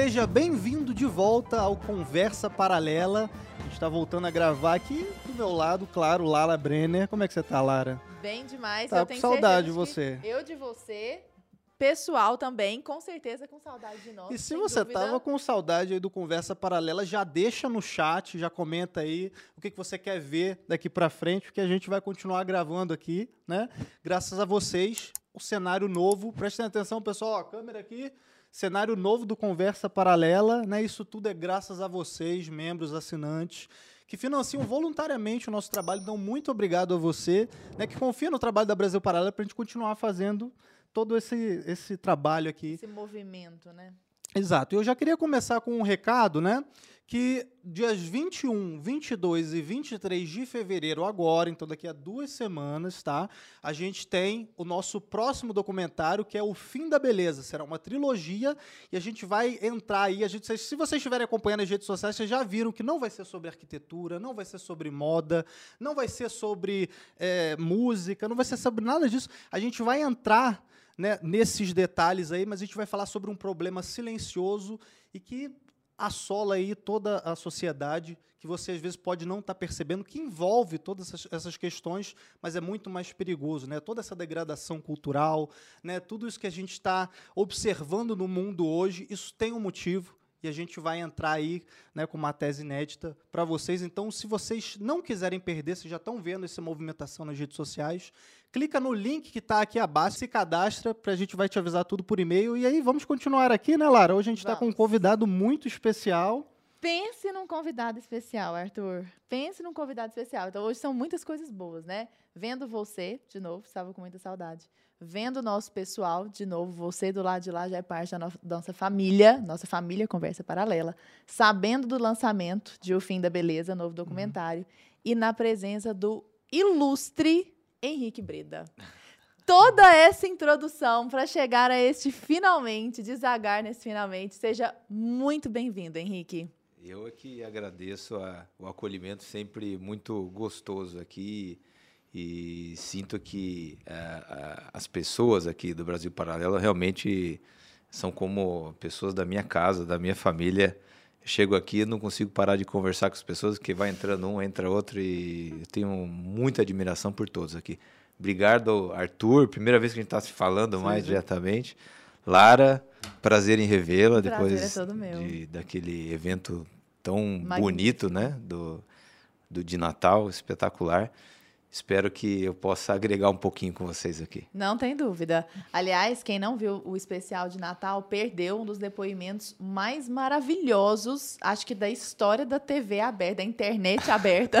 Seja bem-vindo de volta ao Conversa Paralela. A gente está voltando a gravar aqui do meu lado, claro, Lara Brenner. Como é que você tá, Lara? Bem demais. Tá eu com tenho saudade de você. Eu de você. Pessoal também, com certeza com saudade de nós. E se você dúvida. tava com saudade aí do Conversa Paralela, já deixa no chat, já comenta aí o que, que você quer ver daqui pra frente, porque a gente vai continuar gravando aqui, né? Graças a vocês, o cenário novo. Prestem atenção, pessoal, ó, câmera aqui. Cenário novo do Conversa Paralela, né? Isso tudo é graças a vocês, membros assinantes, que financiam voluntariamente o nosso trabalho. Então, muito obrigado a você, né? Que confia no trabalho da Brasil Paralela pra gente continuar fazendo todo esse, esse trabalho aqui Esse movimento, né? Exato. Eu já queria começar com um recado, né? Que dias 21, 22 e 23 de fevereiro, agora, então daqui a duas semanas, tá? A gente tem o nosso próximo documentário, que é O Fim da Beleza. Será uma trilogia e a gente vai entrar aí. A gente, se vocês estiverem acompanhando as redes sociais, vocês já viram que não vai ser sobre arquitetura, não vai ser sobre moda, não vai ser sobre eh, música, não vai ser sobre nada disso. A gente vai entrar né, nesses detalhes aí, mas a gente vai falar sobre um problema silencioso e que assola aí toda a sociedade, que você às vezes pode não estar percebendo, que envolve todas essas, essas questões, mas é muito mais perigoso, né? Toda essa degradação cultural, né? Tudo isso que a gente está observando no mundo hoje, isso tem um motivo e a gente vai entrar aí né, com uma tese inédita para vocês. Então, se vocês não quiserem perder, vocês já estão vendo essa movimentação nas redes sociais, clica no link que está aqui abaixo, se cadastra, para a gente vai te avisar tudo por e-mail. E aí, vamos continuar aqui, né, Lara? Hoje a gente está com um convidado muito especial. Pense num convidado especial, Arthur. Pense num convidado especial. Então, hoje são muitas coisas boas, né? Vendo você, de novo, estava com muita saudade. Vendo o nosso pessoal, de novo, você do lado de lá já é parte da no- nossa família, nossa família Conversa Paralela. Sabendo do lançamento de O Fim da Beleza, novo documentário. E na presença do ilustre Henrique Breda. Toda essa introdução para chegar a este finalmente, desagar nesse finalmente. Seja muito bem-vindo, Henrique. Eu é que agradeço a- o acolhimento sempre muito gostoso aqui e sinto que ah, ah, as pessoas aqui do Brasil Paralelo realmente são como pessoas da minha casa, da minha família. Chego aqui não consigo parar de conversar com as pessoas, porque vai entrando um, entra outro e eu tenho muita admiração por todos aqui. Obrigado, Arthur. Primeira vez que a gente está se falando mais sim. diretamente. Lara, prazer em revê-la depois é de- daquele evento tão Magnífico. bonito, né? Do, do de Natal, espetacular. Espero que eu possa agregar um pouquinho com vocês aqui. Não tem dúvida. Aliás, quem não viu o especial de Natal perdeu um dos depoimentos mais maravilhosos, acho que da história da TV aberta, da internet aberta.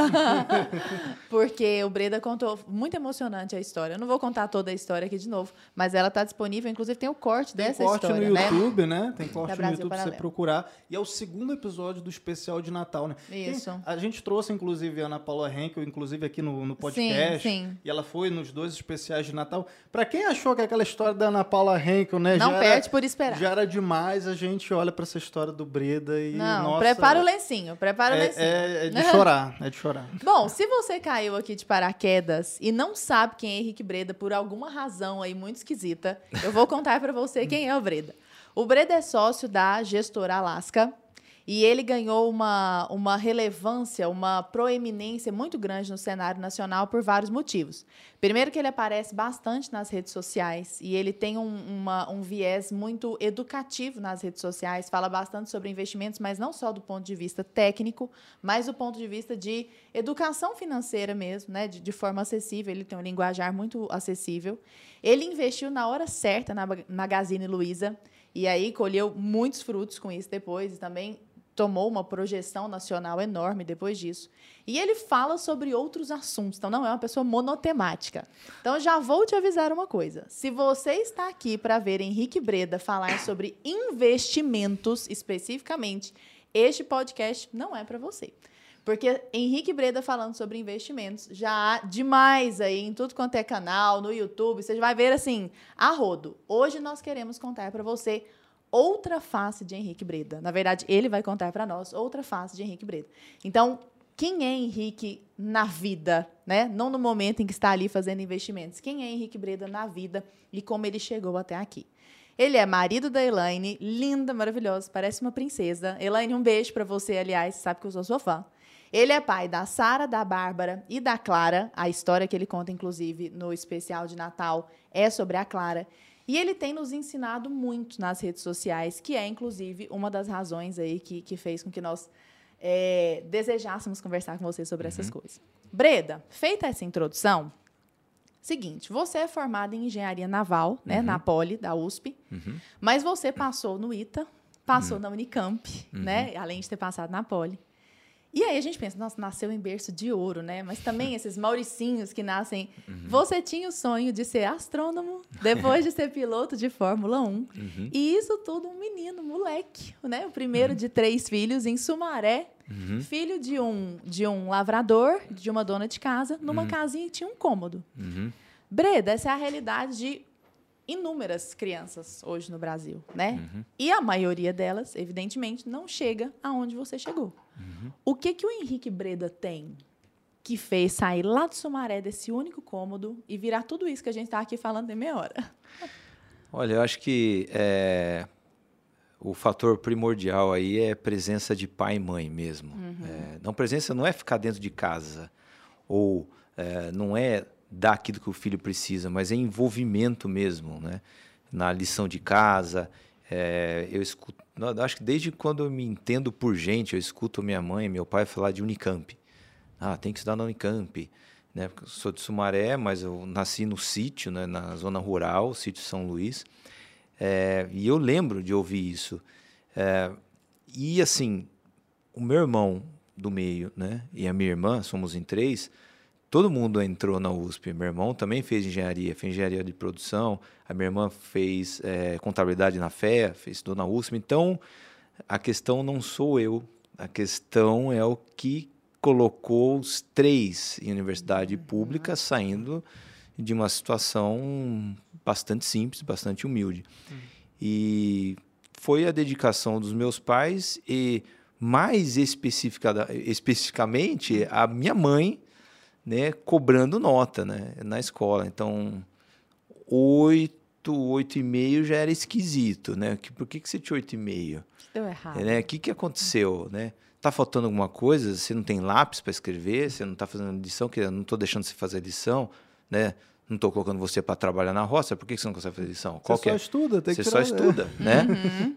Porque o Breda contou muito emocionante a história. Eu não vou contar toda a história aqui de novo, mas ela está disponível, inclusive tem o corte Tem dessa corte história, no né? YouTube, né? Tem corte no YouTube pra você procurar. E é o segundo episódio do especial de Natal, né? Isso. a gente trouxe, inclusive, a Ana Paula Henkel, inclusive aqui no, no podcast. Sim. E ela foi nos dois especiais de Natal. Pra quem achou que aquela história da Ana Paula Henkel, né? Não já perde era, por esperar. Já era demais, a gente olha pra essa história do Breda e. Não, nossa, prepara o lencinho, prepara o lencinho. é, é, é de chorar, é de chorar. Bom, se você caiu aqui de paraquedas e não sabe quem é Henrique Breda por alguma razão aí muito esquisita, eu vou contar pra você quem é o Breda. O Breda é sócio da Gestora Alaska e ele ganhou uma, uma relevância, uma proeminência muito grande no cenário nacional por vários motivos. Primeiro que ele aparece bastante nas redes sociais e ele tem um, uma- um viés muito educativo nas redes sociais, fala bastante sobre investimentos, mas não só do ponto de vista técnico, mas do ponto de vista de educação financeira mesmo, né? De, de forma acessível. Ele tem um linguajar muito acessível. Ele investiu na hora certa na Magazine Luiza e aí colheu muitos frutos com isso depois e também tomou uma projeção nacional enorme depois disso. E ele fala sobre outros assuntos, então não é uma pessoa monotemática. Então já vou te avisar uma coisa. Se você está aqui para ver Henrique Breda falar sobre investimentos especificamente, este podcast não é para você. Porque Henrique Breda falando sobre investimentos já há demais aí em tudo quanto é canal, no YouTube, você vai ver assim, a rodo. Hoje nós queremos contar para você outra face de Henrique Breda. Na verdade, ele vai contar para nós outra face de Henrique Breda. Então, quem é Henrique na vida, né? Não no momento em que está ali fazendo investimentos. Quem é Henrique Breda na vida e como ele chegou até aqui. Ele é marido da Elaine, linda, maravilhosa, parece uma princesa. Elaine, um beijo pra você, aliás, sabe que eu sou sua fã. Ele é pai da Sara, da Bárbara e da Clara. A história que ele conta, inclusive, no especial de Natal é sobre a Clara. E ele tem nos ensinado muito nas redes sociais, que é, inclusive, uma das razões aí que, que fez com que nós é, desejássemos conversar com você sobre essas coisas. Breda, feita essa introdução, seguinte, você é formada em engenharia naval, né, na Poli, da USP, mas você passou no ITA, passou na Unicamp, né, além de ter passado na Poli. E aí a gente pensa, nossa, nasceu em berço de ouro, né? Mas também esses mauricinhos que nascem. Você tinha o sonho de ser astrônomo, depois de ser piloto de Fórmula 1. E isso tudo um menino, moleque, né? O primeiro de três filhos em Sumaré, filho de um, de um lavrador, de uma dona de casa, numa casinha que tinha um cômodo. Breda, essa é a realidade de inúmeras crianças hoje no Brasil, né? E a maioria delas, evidentemente, não chega aonde você chegou. O que que o Henrique Breda tem que fez sair lá do Sumaré desse único cômodo e virar tudo isso que a gente está aqui falando em meia hora? Olha, eu acho que é, o fator primordial aí é presença de pai e mãe mesmo. É, não presença não é ficar dentro de casa ou é, não é dar aquilo que o filho precisa, mas é envolvimento mesmo, né? Na lição de casa, é, eu escuto, acho que desde quando eu me entendo por gente, eu escuto minha mãe, e meu pai falar de Unicamp. Ah, tem que estudar na Unicamp, né? Porque eu sou de Sumaré, mas eu nasci no sítio, né? Na zona rural, sítio São Luís. É, e eu lembro de ouvir isso. É, e assim, o meu irmão do meio, né? E a minha irmã, somos em três. Todo mundo entrou na USP. Meu irmão também fez engenharia, fez engenharia de produção. A minha irmã fez é, contabilidade na FEA, fez estudou na USP. Então, a questão não sou eu. A questão é o que colocou os três em universidade pública saindo de uma situação bastante simples, bastante humilde. E foi a dedicação dos meus pais e mais especificamente a minha mãe, né, cobrando nota, né, na escola. Então, oito, oito e meio já era esquisito, né? Que- Por que, que você tinha oito e meio? Deu errado. né? O que, que aconteceu, né? Tá faltando alguma coisa? Você não tem lápis para escrever? Você não está fazendo lição? Que eu não estou deixando você fazer lição, né? Não estou colocando você para trabalhar na roça. Por que que você não consegue fazer lição? Qual Você que só é? estuda, tem Você que só tirar- estuda, né?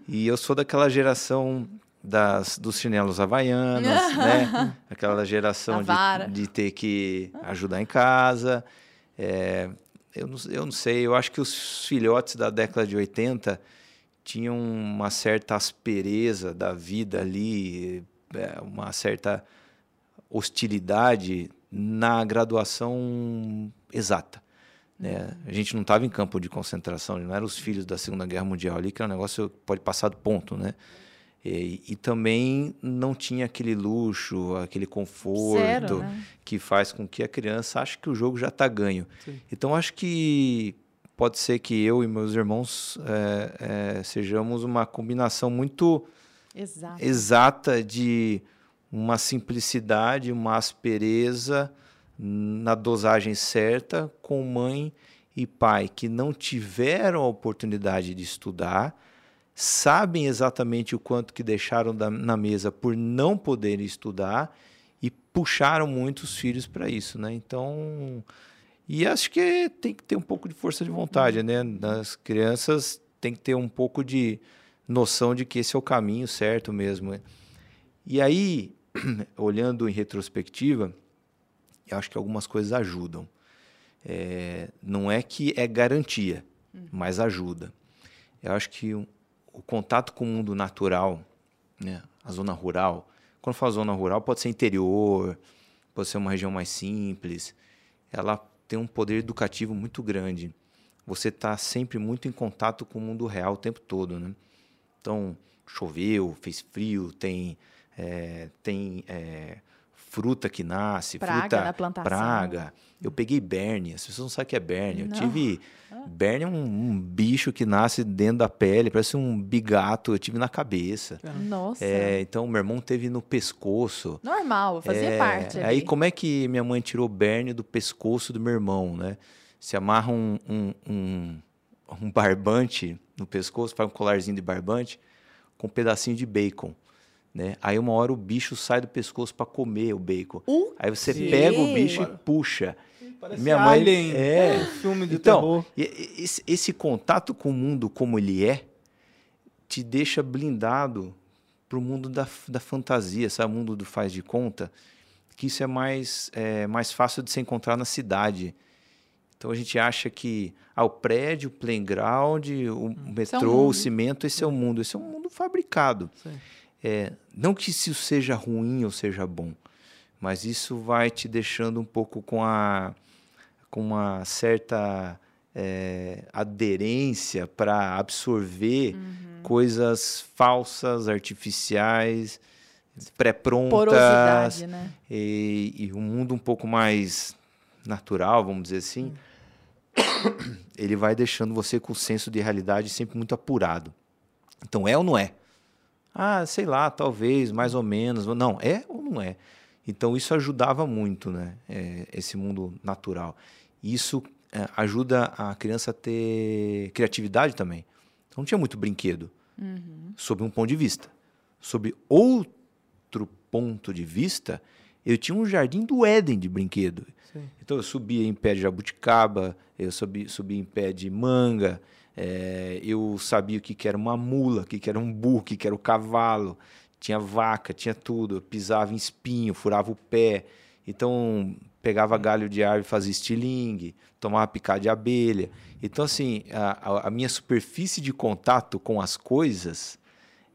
E eu sou daquela geração das, dos chinelos havaianas, né? Aquela geração de, de ter que ajudar em casa. É, eu, não, eu não sei, eu acho que os filhotes da década de 80 tinham uma certa aspereza da vida ali, é, uma certa hostilidade na graduação exata. Né? A gente não estava em campo de concentração, não eram os filhos da Segunda Guerra Mundial ali, que é um negócio que pode passar do ponto, né? E, e também não tinha aquele luxo, aquele conforto Zero, né? que faz com que a criança ache que o jogo já está ganho. Então acho que pode ser que eu e meus irmãos é, é, sejamos uma combinação muito Exato. exata de uma simplicidade, uma aspereza na dosagem certa com mãe e pai que não tiveram a oportunidade de estudar, sabem exatamente o quanto que deixaram da- na mesa por não poderem estudar e puxaram muitos filhos para isso, né? Então, e acho que tem que ter um pouco de força de vontade, né? Das crianças tem que ter um pouco de noção de que esse é o caminho certo mesmo. né? E aí, olhando em retrospectiva, eu acho que algumas coisas ajudam. É, não é que é garantia, mas ajuda. Eu acho que o, contato com o mundo natural, né, a zona rural, quando eu falo zona rural, pode ser interior, pode ser uma região mais simples, ela tem um poder educativo muito grande. Você está sempre muito em contato com o mundo real o tempo todo, né? Então, choveu, fez frio, tem, é, tem é, fruta que nasce, Praga fruta, na plantação. praga. Eu peguei berne, as pessoas não sabem o que é berne. Eu Não. tive... Berne é um, um bicho que nasce dentro da pele, parece um bigato, eu tive na cabeça. Nossa. É, então, meu irmão teve no pescoço. Normal, fazia É, parte. Aí, ali. como é que minha mãe tirou berne do pescoço do meu irmão, né? Se amarra um, um, um, um barbante no pescoço, faz um colarzinho de barbante com um pedacinho de bacon. Né? Aí uma hora o bicho sai do pescoço para comer o bacon. O Aí você quê? pega o bicho e puxa. Parece Minha mãe- Alien, é. um filme de Então, terror. esse, esse contato com o mundo como ele é te deixa blindado para o mundo da, da fantasia, sabe? O mundo do faz de conta, que isso é mais, é, mais fácil de se encontrar na cidade. Então a gente acha que ah, o prédio, o playground, o metrô, o mundo. cimento, esse é o mundo. Esse é um mundo fabricado. Sim. É, não que isso seja ruim ou seja bom, mas isso vai te deixando um pouco com a com uma certa é, aderência para absorver coisas falsas, artificiais, pré-prontas né? e, e um mundo um pouco mais natural, vamos dizer assim, ele vai deixando você com o senso de realidade sempre muito apurado. Então, é ou não é? Ah, sei lá, talvez, mais ou menos. Não, é ou não é? Então, isso ajudava muito, né? É, esse mundo natural. Isso é, ajuda a criança a ter criatividade também. Então, não tinha muito brinquedo, sob um ponto de vista. Sob outro ponto de vista, eu tinha um jardim do Éden de brinquedo. Sim. Então eu subia em pé de jabuticaba, eu subia, subia em pé de manga, eh, eu sabia o que, que era uma mula, o que, que era um burro, o que, que era o cavalo, tinha vaca, tinha tudo. Eu pisava em espinho, furava o pé. Então pegava galho de árvore e fazia estilingue, tomava picada de abelha. Então, assim, a, a- minha superfície de contato com as coisas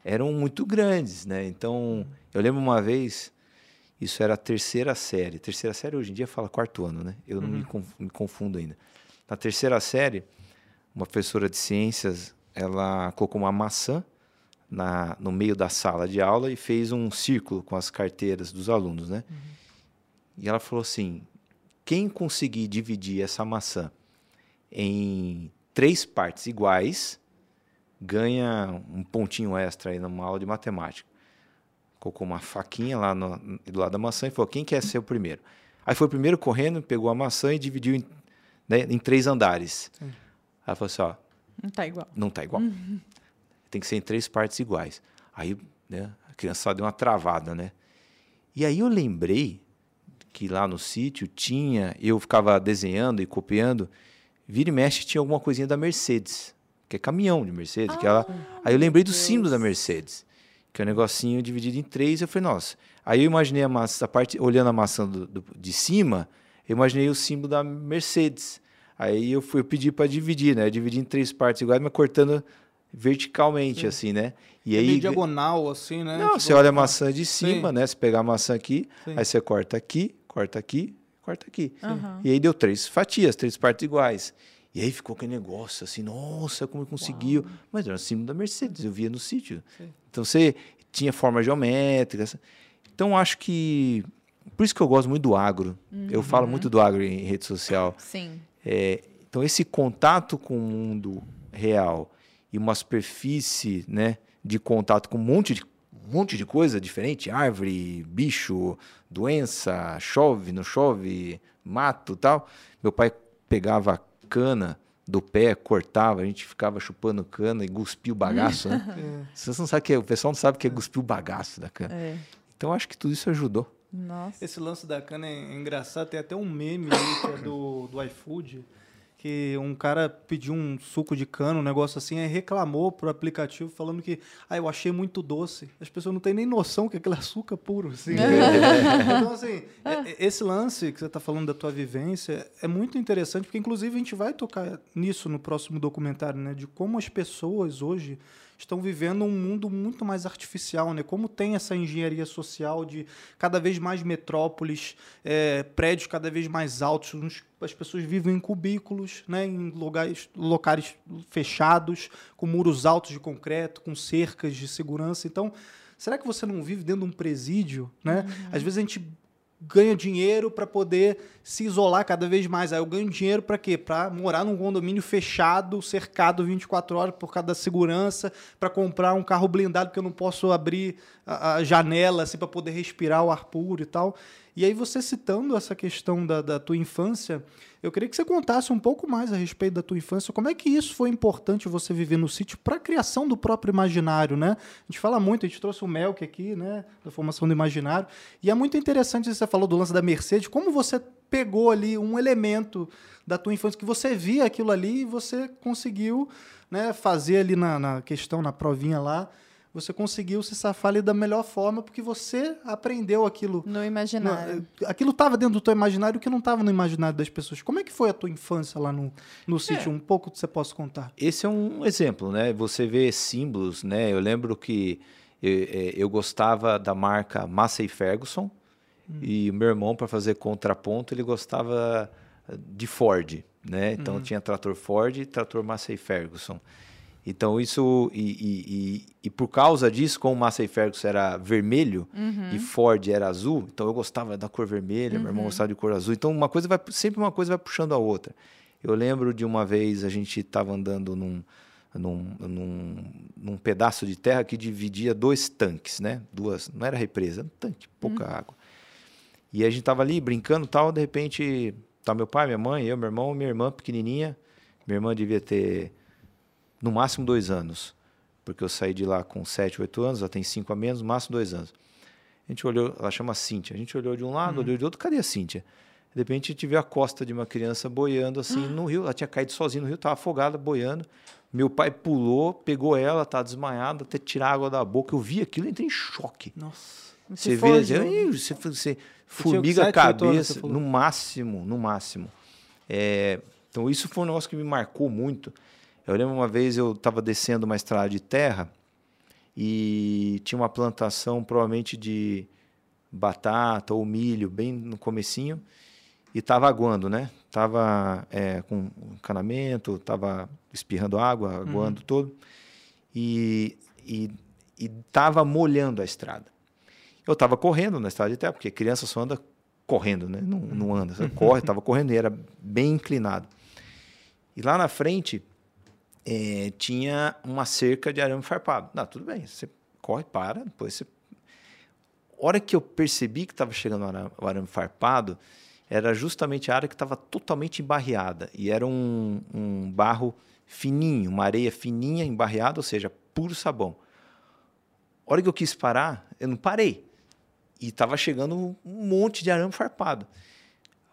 eram muito grandes, né? Então, eu lembro uma vez, isso era a terceira série. Terceira série hoje em dia fala quarto ano, né? Eu não me, conf- me confundo ainda. Na terceira série, uma professora de ciências, ela colocou uma maçã na, no meio da sala de aula e fez um círculo com as carteiras dos alunos, né? E ela falou assim: quem conseguir dividir essa maçã em três partes iguais ganha um pontinho extra aí numa aula de matemática. Colocou uma faquinha lá no, do lado da maçã e falou: quem quer ser o primeiro? Aí foi o primeiro correndo, pegou a maçã e dividiu em, né, em três andares. Aí ela falou assim: ó, Não tá igual. não tá igual. Tem que ser em três partes iguais. Aí, né, a criança só deu uma travada, né? E aí eu lembrei que lá no sítio tinha, eu ficava desenhando e copiando, vira e mexe tinha alguma coisinha da Mercedes, que é caminhão de Mercedes, que ela, aí eu lembrei do símbolo da Mercedes, que é um negocinho dividido em três, eu falei, nossa. Aí eu imaginei a maçã, a parte, olhando a maçã do- do- de cima, eu imaginei o símbolo da Mercedes. Aí eu fui eu pedi para dividir, né? Eu dividi em três partes iguais, mas cortando verticalmente, assim, né? E É aí. meio diagonal, assim, né? Não, Tipo, você olha a maçã de cima, Sim. né? Você pegar a maçã aqui, Sim. aí você corta aqui, corta aqui, corta aqui. Aham. E aí deu três fatias, três partes iguais. E aí ficou aquele negócio assim, nossa, como conseguiu. Mas era o símbolo da Mercedes, eu via no sítio. Então você tinha forma geométrica. essa- Então acho que. Por isso que eu gosto muito do agro. Eu falo muito do agro em rede social. Sim. É, então, esse contato com o mundo real e uma superfície né, de contato com um monte de, um monte de coisa diferente árvore, bicho, doença, chove, não chove, mato tal. Meu pai pegava a cana do pé, cortava, a gente ficava chupando cana e cuspia o bagaço. Né? Vocês não sabem o que é, o pessoal não sabe o que é cuspir o bagaço da cana. É. Então, acho que tudo isso ajudou. Nossa. Esse lance da cana é engraçado, tem até um meme é do, do iFood, que um cara pediu um suco de cana, um negócio assim, aí reclamou pro aplicativo falando que, ah, eu achei muito doce. As pessoas não têm nem noção que aquilo é açúcar puro, assim. então, assim, é- é- esse lance que você está falando da tua vivência é muito interessante, porque inclusive a gente vai tocar nisso no próximo documentário, né, de como as pessoas hoje estão vivendo um mundo muito mais artificial, né? Como tem essa engenharia social de cada vez mais metrópoles, é, prédios cada vez mais altos, uns- as pessoas vivem em cubículos, né? Em lugares, locais fechados, com muros altos de concreto, com cercas de segurança. Então, será que você não vive dentro de um presídio, né? Às vezes a gente ganha dinheiro para poder se isolar cada vez mais. Aí eu ganho dinheiro para quê? Para morar num condomínio fechado, cercado 24 horas por causa da segurança, para comprar um carro blindado porque eu não posso abrir a, a janela assim para poder respirar o ar puro e tal. E aí, você citando essa questão da, da tua infância, eu queria que você contasse um pouco mais a respeito da tua infância. Como é que isso foi importante você viver no sítio para a criação do próprio imaginário, né? A gente fala muito, a gente trouxe o Melk aqui, né? Da formação do imaginário. E é muito interessante, você falou do lance da Mercedes, como você pegou ali um elemento da tua infância, que você via aquilo ali e você conseguiu né, fazer ali na, na questão, na provinha lá, você conseguiu se safar ali da melhor forma, porque você aprendeu aquilo. No imaginário. No, aquilo estava dentro do teu imaginário que não estava no imaginário das pessoas. Como é que foi a tua infância lá no, no sítio? É. Um pouco você possa contar. Esse é um exemplo, né? Você vê símbolos, né? Eu lembro que eu, é, eu gostava da marca Massey Ferguson hum. e o meu irmão, para fazer contraponto, ele gostava de Ford, né? Então hum. tinha trator Ford e trator Massey Ferguson. Então, isso. E, e, e, por causa disso, como o Massey Ferguson era vermelho uhum. e Ford era azul, então eu gostava da cor vermelha, uhum. meu irmão uhum. gostava de cor azul. Então, uma coisa vai. Sempre uma coisa vai puxando a outra. Eu lembro de uma vez a gente estava andando num, num, num, num, pedaço de terra que dividia dois tanques, né? Duas. Não era represa, um tanque, pouca uhum. água. E a gente estava ali brincando tal, de repente, tá meu pai, minha mãe, eu, meu irmão, minha irmã pequenininha. Minha irmã devia ter no máximo dois anos, porque eu saí de lá com sete, oito anos, ela tem cinco a menos, no máximo dois anos. A gente olhou, ela chama Cíntia, a gente olhou de um lado, uhum. olhou de outro, cadê a Cíntia? De repente viu a costa de uma criança boiando assim uhum. no rio, ela tinha caído sozinha no rio, estava afogada, boiando. Meu pai pulou, pegou ela, tá desmaiada, até tirar água da boca. Eu vi aquilo, entrei em choque. Nossa. Você vê, você, você formiga a cabeça, no máximo, no máximo. É, então isso foi um negócio que me marcou muito. Eu lembro uma vez eu estava descendo uma estrada de terra e tinha uma plantação provavelmente de batata ou milho bem no comecinho e estava aguando, né? Tava é, com encanamento, tava espirrando água, aguando uhum. todo e e estava molhando a estrada. Eu estava correndo na estrada de terra, porque criança só anda correndo, né? Não, não anda, corre, estava correndo e era bem inclinado. E lá na frente é, tinha uma cerca de arame farpado. Não, tudo bem, você corre, para, depois você. A hora que eu percebi que estava chegando o arame, o arame, farpado, era justamente a área que estava totalmente embarreada. E era um, um barro fininho, uma areia fininha, embarreada, ou seja, puro sabão. A hora que eu quis parar, eu não parei. E estava chegando um monte de arame farpado.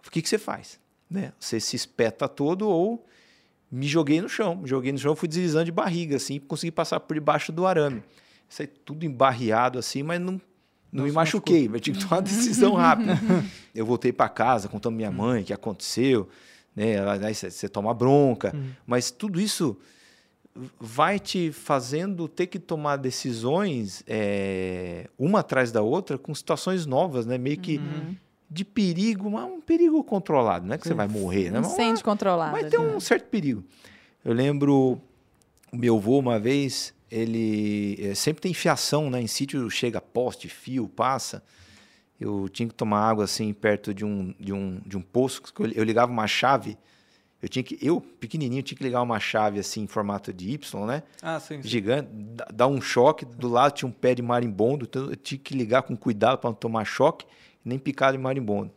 O que, que você faz? Né? Você se espeta todo ou me joguei no chão. Me joguei no chão, fui deslizando de barriga, assim, consegui passar por debaixo do arame. Isso tudo embarreado, assim, mas não, não me machuquei. Mas tive que tomar uma decisão rápida. eu voltei para casa contando minha mãe o que aconteceu. Né? Aí você toma bronca. Uhum. Mas tudo isso vai te fazendo ter que tomar decisões é, uma atrás da outra com situações novas, né? Meio que uhum de perigo, mas um perigo controlado. Não é que você vai morrer, né? Não sente controlado. Mas tem um certo perigo. Eu lembro o meu avô uma vez, ele é, sempre tem fiação, né? Em sítio chega poste, fio, passa. Eu tinha que tomar água assim perto de um, de um, de um poço. Eu ligava uma chave. Eu tinha que, eu pequenininho, tinha que ligar uma chave assim em formato de Y, né? Ah, sim. sim. Gigante, dá um choque. Do lado tinha um pé de marimbondo, então eu tinha que ligar com cuidado para não tomar choque nem picado em marimbondo.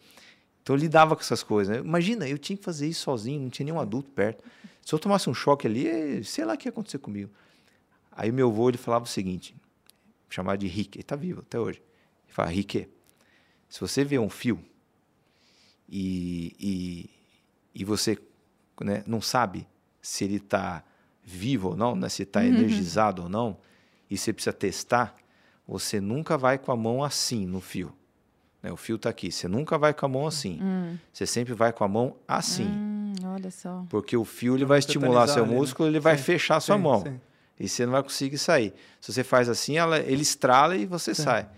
Então eu lidava com essas coisas. Né? Imagina, eu tinha que fazer isso sozinho, não tinha nenhum adulto perto. Se eu tomasse um choque ali, sei lá o que ia acontecer comigo. Aí meu avô ele falava o seguinte, chamado de Rick, ele está vivo até hoje. Ele fala, Rick, se você vê um fio e, e, e você né, não sabe se ele está vivo ou não, né, se está uhum. energizado ou não, e você precisa testar, você nunca vai com a mão assim no fio. Né? O fio está aqui. Você nunca vai com a mão assim. Hum. Você sempre vai com a mão assim. Hum, olha só. Porque o fio ele vai estimular seu né? músculo, né? ele vai sim, fechar sua sim, mão. Sim. E você não vai conseguir sair. Se você faz assim, ela, ele estrala e você sai.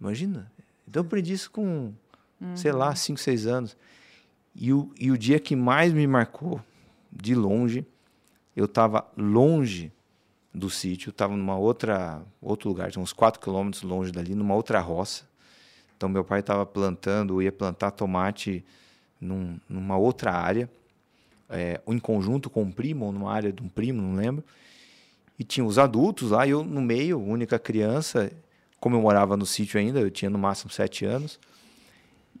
Imagina. Então eu aprendi isso com, uhum. sei lá, 5, 6 anos. E o, e o dia que mais me marcou, de longe, eu estava longe do sítio, estava numa outra outro lugar, uns 4 quilômetros longe dali, numa outra roça. Então, meu pai estava plantando, ia plantar tomate num, numa outra área, é, em conjunto com um primo, ou numa área de um primo, não lembro. E tinha os adultos lá, eu no meio, única criança. Como eu morava no sítio ainda, eu tinha no máximo sete anos.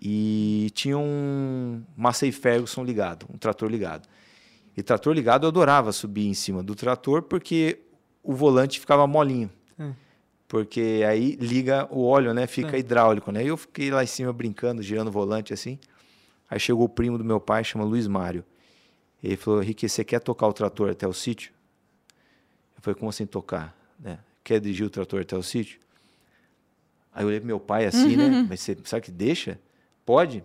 E tinha um Massey Ferguson ligado, um trator ligado. E trator ligado eu adorava subir em cima do trator porque o volante ficava molinho. É. Porque aí liga o óleo, né? Fica É. hidráulico, né? E eu fiquei lá em cima brincando, girando o volante assim. Aí chegou o primo do meu pai, chama Luiz Mário. Ele falou, Henrique, você quer tocar o trator até o sítio? Eu falei, como assim tocar? Né? Quer dirigir o trator até o sítio? Aí eu olhei pro meu pai assim, né? Mas você sabe que deixa? Pode?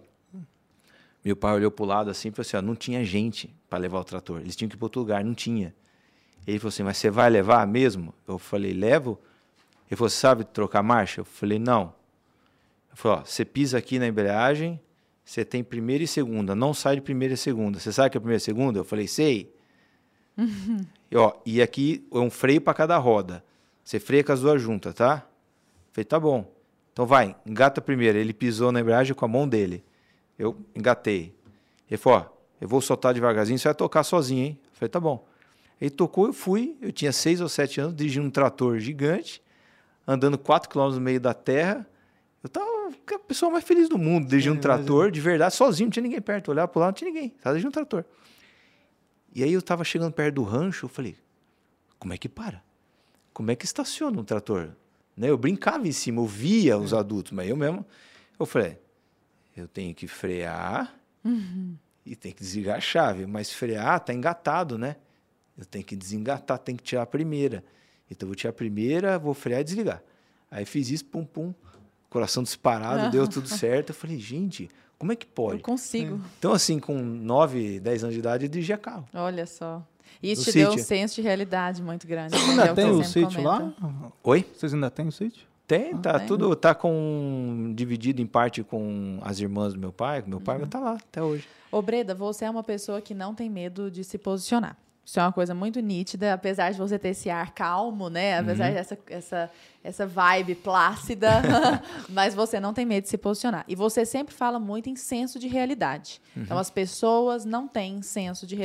Meu pai olhou pro lado assim e falou assim, ó, não tinha gente para levar o trator. Eles tinham que ir para outro lugar, não tinha. Ele falou assim, mas você vai levar mesmo? Eu falei, levo. Ele falou, sabe trocar marcha? Eu falei, não. Ele falou, ó, você pisa aqui na embreagem, você tem primeira e segunda, não sai de primeira e segunda. Você sabe que é primeira e segunda? Eu falei, sei. e, ó, e aqui é um freio para cada roda. Você freia com as duas juntas, tá? Eu falei, tá bom. Então vai, engata primeiro. Ele pisou na embreagem com a mão dele. Eu engatei. Ele falou, ó, eu vou soltar devagarzinho, você vai tocar sozinho, hein? Eu falei, tá bom. Ele tocou, eu fui, eu tinha seis ou sete anos, dirigindo um trator gigante, andando quatro quilômetros no meio da terra. Eu tava a pessoa mais feliz do mundo, dirigindo um É, trator, de verdade, sozinho, não tinha ninguém perto. Olhava pro lado, não tinha ninguém, tava dirigindo um trator. E aí eu tava chegando perto do rancho, eu falei, como é que para? Como é que estaciona um trator? Né? Eu brincava em cima, eu via os adultos, mas eu mesmo, eu falei, eu tenho que frear e tem que desligar a chave, mas frear tá engatado, né? Eu tenho que desengatar, tenho que tirar a primeira. Então eu vou tirar a primeira, vou frear e desligar. Aí fiz isso, pum pum, coração disparado, deu tudo certo. Eu falei, gente, como é que Eu pode? consigo. Então assim, com 9, 10 anos de idade, eu dirigia carro. Olha só. Isso te deu um sítio. senso de realidade muito grande. Vocês né? ainda É tem eu o sítio lá? Oi? Vocês ainda têm o sítio? Tem, tá tem. tudo, tá com dividido em parte com as irmãs do meu pai, com meu pai, Uhum. mas tá lá até hoje. Ô, Breda, você é uma pessoa que não tem medo de se posicionar. Isso é uma coisa muito nítida, apesar de você ter esse ar calmo, né? Apesar Uhum. dessa essa, essa vibe plácida, mas você não tem medo de se posicionar. E você sempre fala muito em senso de realidade. Uhum. Então, as pessoas não têm senso de,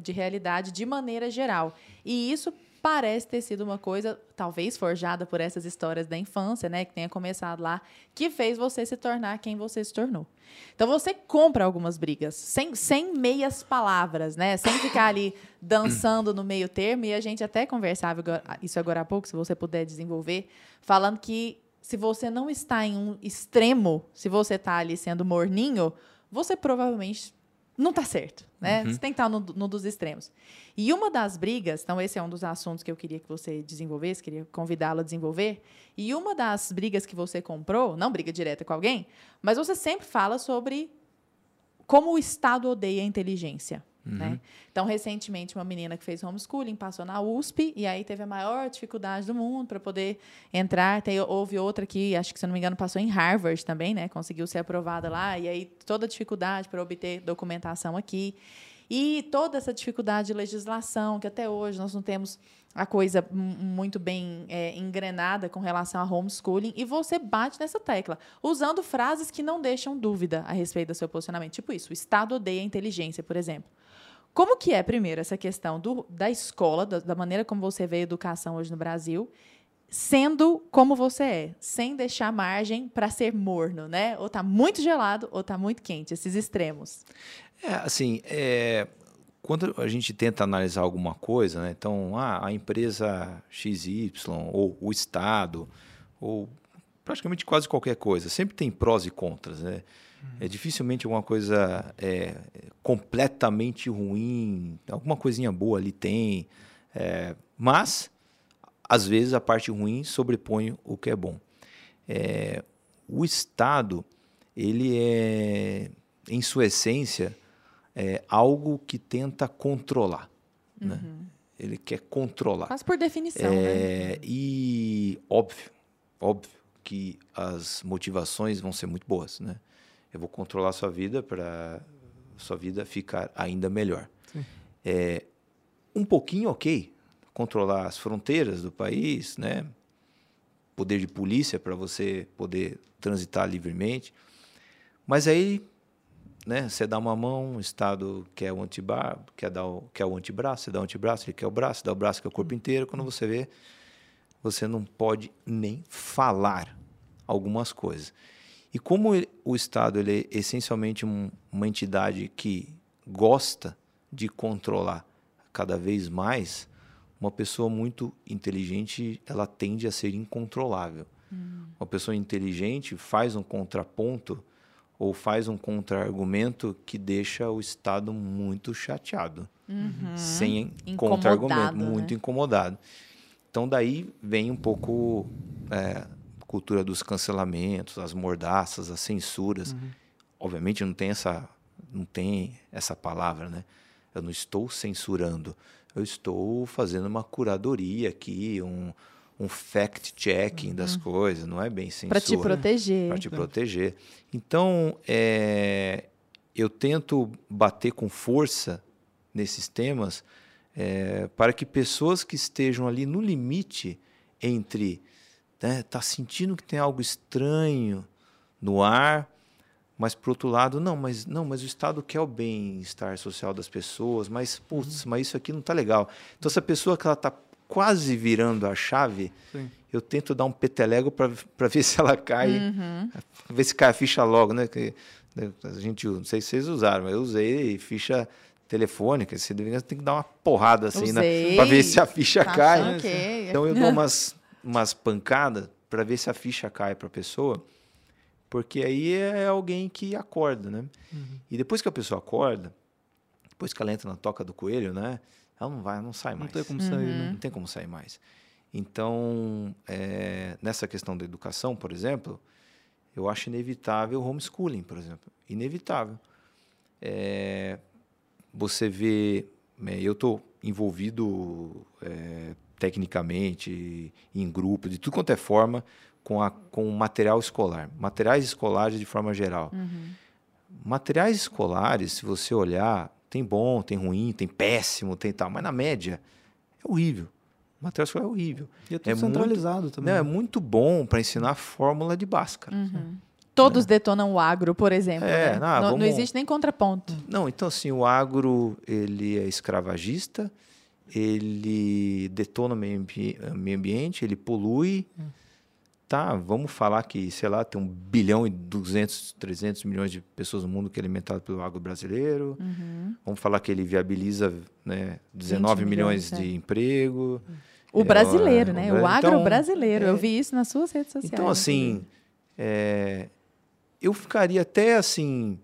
de realidade de maneira geral. E isso parece ter sido uma coisa, talvez forjada por essas histórias da infância, né? Que tenha começado lá, que fez você se tornar quem você se tornou. Então você compra algumas brigas, sem, sem meias palavras, né? Sem ficar ali dançando no meio termo. E a gente até conversava isso agora há pouco, se você puder desenvolver, falando que se você não está em um extremo, se você está ali sendo morninho, você provavelmente não está certo, né? Você tem que estar no, no dos extremos. E uma das brigas, então esse é um dos assuntos que eu queria que você desenvolvesse, queria convidá-lo a desenvolver. E uma das brigas que você comprou, não briga direta com alguém, mas você sempre fala sobre como o Estado odeia a inteligência. Né? Então, recentemente, uma menina que fez homeschooling passou na USP e aí teve a maior dificuldade do mundo para poder entrar. Tem, houve outra que, acho que, se não me engano, passou em Harvard também, né? Conseguiu ser aprovada lá. E aí, toda a dificuldade para obter documentação aqui. E toda essa dificuldade de legislação, que até hoje nós não temos a coisa mu- muito bem é, engrenada com relação a homeschooling, e você bate nessa tecla, usando frases que não deixam dúvida a respeito do seu posicionamento. Tipo isso, o Estado odeia a inteligência, por exemplo. Como que é, primeiro, essa questão do, da escola, da, da maneira como você vê a educação hoje no Brasil, sendo como você é, sem deixar margem para ser morno, né? Ou tá muito gelado ou tá muito quente, esses extremos. É, assim, é, quando a gente tenta analisar alguma coisa, né, então, ah, a empresa XY, ou o Estado, ou praticamente quase qualquer coisa, sempre tem prós e contras, né? É dificilmente alguma coisa é, completamente ruim, alguma coisinha boa ali tem, é, mas às vezes a parte ruim sobrepõe o que é bom. É, o Estado, ele é, em sua essência, é algo que tenta controlar. Né? Ele quer controlar. Quase por definição, né? É, E óbvio, óbvio que as motivações vão ser muito boas, né? Eu vou controlar a sua vida para sua vida ficar ainda melhor. É, um pouquinho ok, controlar as fronteiras do país, né? Poder de polícia para você poder transitar livremente. Mas aí, né? Você dá uma mão, o Estado quer o antibar, quer dar o, quer o antebraço, você dá o antebraço, ele quer o braço, dá o braço, quer o corpo inteiro. Quando você vê, você não pode nem falar algumas coisas. E como o Estado ele é essencialmente um, uma entidade que gosta de controlar cada vez mais, uma pessoa muito inteligente ela tende a ser incontrolável. Hum. Uma pessoa inteligente faz um contraponto ou faz um contra-argumento que deixa o Estado muito chateado, uhum. sem contra-argumento, né? muito incomodado. Então daí vem um pouco é, cultura dos cancelamentos, as mordaças, as censuras. Uhum. Obviamente não tem essa não tem essa palavra, né? Eu não estou censurando, eu estou fazendo uma curadoria aqui, um, um fact-checking uhum. das coisas, não é bem censura. Para te proteger. Para te proteger. Então, é, eu tento bater com força nesses temas é, para que pessoas que estejam ali no limite entre né, tá sentindo que tem algo estranho no ar, mas por outro lado, não, mas não, mas o Estado quer o bem-estar social das pessoas, mas putz, uhum. mas isso aqui não tá legal. Então essa pessoa que ela tá quase virando a chave, Sim. eu tento dar um petelego para ver se ela cai, uhum. ver se cai a ficha logo, né? Que, né, a gente, não sei se vocês usaram, mas eu usei ficha telefônica, você tem que dar uma porrada assim, né? Para ver se a ficha tá cai. Okay. Então eu dou umas, umas pancadas para ver se a ficha cai para a pessoa. Porque aí é alguém que acorda, né? Uhum. E depois que a pessoa acorda, depois que ela entra na toca do coelho, né? Ela não vai, não sai mais. Não tem como sair, né? uhum. Não tem como sair mais. Então, é, nessa questão da educação, por exemplo, eu acho inevitável o homeschooling, por exemplo. Inevitável. É, você vê... É, eu estou envolvido é, tecnicamente, em grupo, de tudo quanto é forma, com, a, com material escolar, materiais escolares de forma geral. Uhum. Materiais escolares, se você olhar, tem bom, tem ruim, tem péssimo, tem tal, mas na média é horrível. O material escolar é horrível. E é tudo é centralizado muito, também. Não, é muito bom para ensinar fórmula de Bhaskara. Uhum. Todos né? detonam o agro, por exemplo. É, né? não, não, vamos... não, existe nem contraponto. Não, então assim, o agro ele é escravagista, ele detona o meio, ambiente, ele polui. Hum tá, vamos falar que, sei lá, tem um bilhão e 200, 300 milhões de pessoas no mundo que é alimentado pelo agro brasileiro. Uhum. Vamos falar que ele viabiliza né, 19 milhões, milhões de é. emprego. O é, brasileiro, né? O, o agro então, brasileiro. É, Eu vi isso nas suas redes sociais. Então, assim, é, eu ficaria até, assim,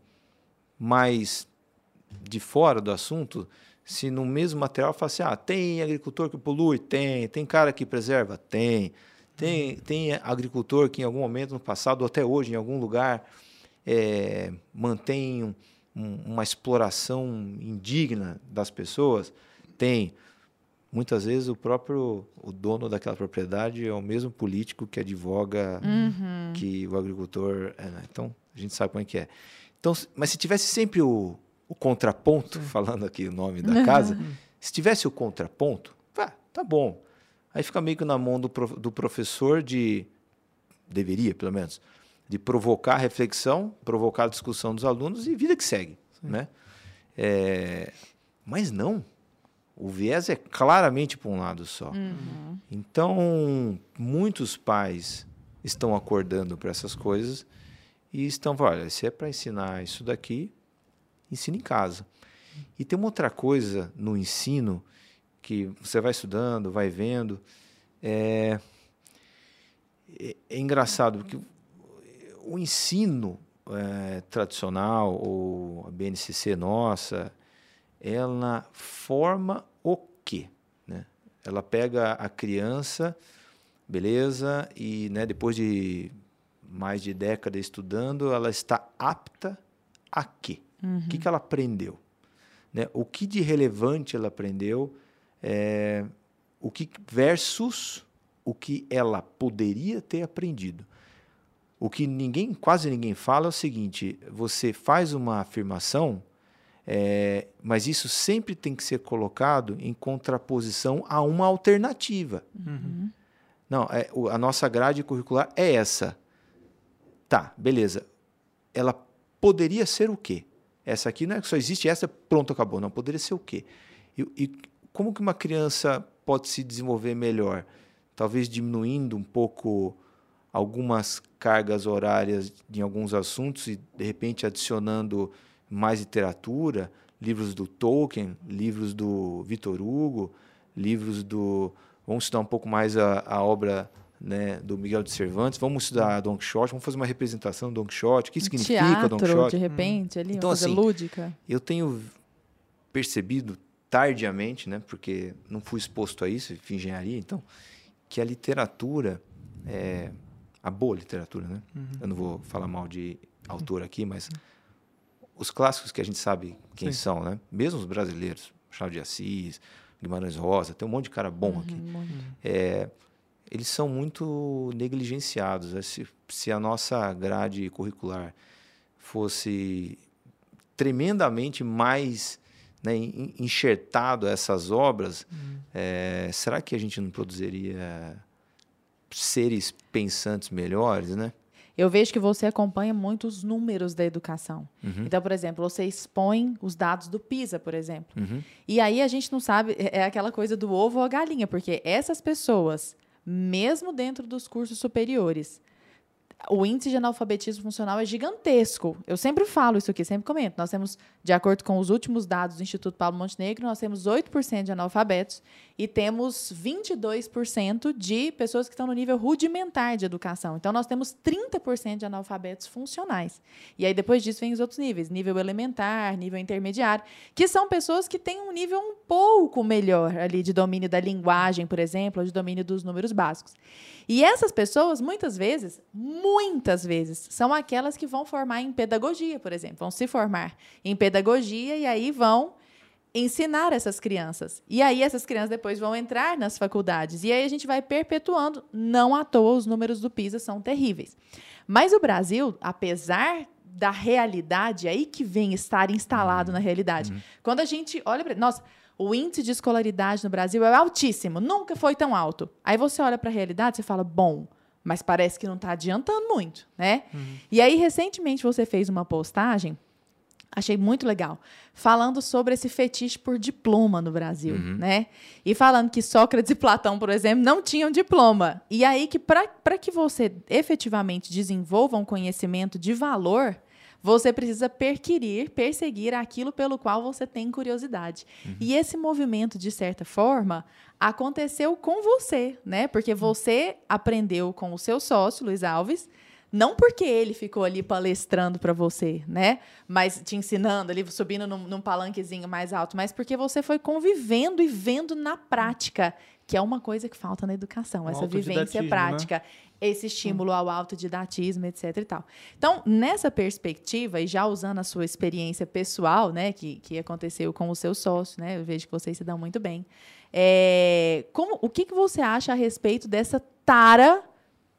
mais de fora do assunto se no mesmo material falasse, ah, tem agricultor que polui? Tem. Tem cara que preserva? Tem. Tem, tem agricultor que em algum momento no passado, ou até hoje, em algum lugar, é, mantém um, um, uma exploração indigna das pessoas? Tem. Muitas vezes o próprio o dono daquela propriedade é o mesmo político que advoga uhum. que o agricultor. É, né? Então, a gente sabe como é que é. Então, mas se tivesse sempre o, o contraponto, falando aqui o nome da casa, se tivesse o contraponto, tá, tá bom. Aí fica meio que na mão do, do professor de. Deveria, pelo menos, de provocar a reflexão, provocar a discussão dos alunos e vida que segue. Né? É, mas não. O viés é claramente para um lado só. Uhum. Então, muitos pais estão acordando para essas coisas e estão falando: olha, se é para ensinar isso daqui, ensina em casa. E tem uma outra coisa no ensino que você vai estudando, vai vendo. É, é, é engraçado, porque o ensino é, tradicional, ou a BNCC nossa, ela forma o quê? Né? Ela pega a criança, beleza, e né, depois de mais de década estudando, ela está apta a quê? Uhum. O que, que ela aprendeu? Né? O que de relevante ela aprendeu é, o que versus o que ela poderia ter aprendido. O que ninguém, quase ninguém fala é o seguinte: você faz uma afirmação, é, mas isso sempre tem que ser colocado em contraposição a uma alternativa. Uhum. Não, é, a nossa grade curricular é essa. Tá, beleza. Ela poderia ser o quê? Essa aqui não é que só existe essa, pronto, acabou. Não, poderia ser o quê? E, e como que uma criança pode se desenvolver melhor? Talvez diminuindo um pouco algumas cargas horárias em alguns assuntos e, de repente, adicionando mais literatura, livros do Tolkien, livros do Vitor Hugo, livros do. Vamos estudar um pouco mais a, a obra né, do Miguel de Cervantes, vamos estudar Don Quixote, vamos fazer uma representação do Don Quixote, o que significa Teatro, Don Quixote? de repente, ali, Então, uma coisa assim, lúdica. Eu tenho percebido tardiamente, né, porque não fui exposto a isso, fiz engenharia, então, que a literatura, é, a boa literatura, né? Eu não vou falar mal de autor aqui, mas os clássicos que a gente sabe quem Sim. são, né? Mesmo os brasileiros, Machado de Assis, Guimarães Rosa, tem um monte de cara bom Uhum, aqui. muito. É, eles são muito negligenciados. né? Se, se a nossa grade curricular fosse tremendamente mais né, en- enxertado a essas obras, é, será que a gente não produziria seres pensantes melhores, né? Eu vejo que você acompanha muito os números da educação. Uhum. Então, por exemplo, você expõe os dados do PISA, por exemplo. Uhum. E aí a gente não sabe, é é aquela coisa do ovo ou a galinha, porque essas pessoas, mesmo dentro dos cursos superiores, o índice de analfabetismo funcional é gigantesco. Eu sempre falo isso aqui, sempre comento. Nós temos, de acordo com os últimos dados do Instituto Pablo Montenegro, nós temos 8% de analfabetos e temos 22% de pessoas que estão no nível rudimentar de educação. Então, nós temos 30% de analfabetos funcionais. E aí, depois disso, vem os outros níveis. Nível elementar, nível intermediário, que são pessoas que têm um nível um pouco melhor ali de domínio da linguagem, por exemplo, ou de domínio dos números básicos. E essas pessoas, muitas vezes, muitas vezes, são aquelas que vão formar em pedagogia, por exemplo. Vão se formar em pedagogia e aí vão ensinar essas crianças. E aí essas crianças depois vão entrar nas faculdades. E aí a gente vai perpetuando. Não à toa os números do PISA são terríveis. Mas o Brasil, apesar da realidade, é aí que vem estar instalado na realidade. Quando a gente olha para. Nossa, o índice de escolaridade no Brasil é altíssimo, nunca foi tão alto. Aí você olha para a realidade e fala, bom, mas parece que não está adiantando muito, né? E aí, recentemente, você fez uma postagem Achei muito legal. Falando sobre esse fetiche por diploma no Brasil, né? E falando que Sócrates e Platão, por exemplo, não tinham diploma. E aí que para que você efetivamente desenvolva um conhecimento de valor, você precisa perquirir, perseguir aquilo pelo qual você tem curiosidade. E esse movimento, de certa forma, aconteceu com você, né? Porque você aprendeu com o seu sócio, Luiz Alves, não porque ele ficou ali palestrando para você, né? Mas te ensinando ali, subindo num, num palanquezinho mais alto, mas porque você foi convivendo e vendo na prática, que é uma coisa que falta na educação, O essa vivência autodidatismo, né? Esse estímulo ao autodidatismo, etc e tal. Então, nessa perspectiva, e já usando a sua experiência pessoal, né, que, que aconteceu com o seu sócio, né, eu vejo que vocês se dão muito bem, é, como, o que, que você acha a respeito dessa tara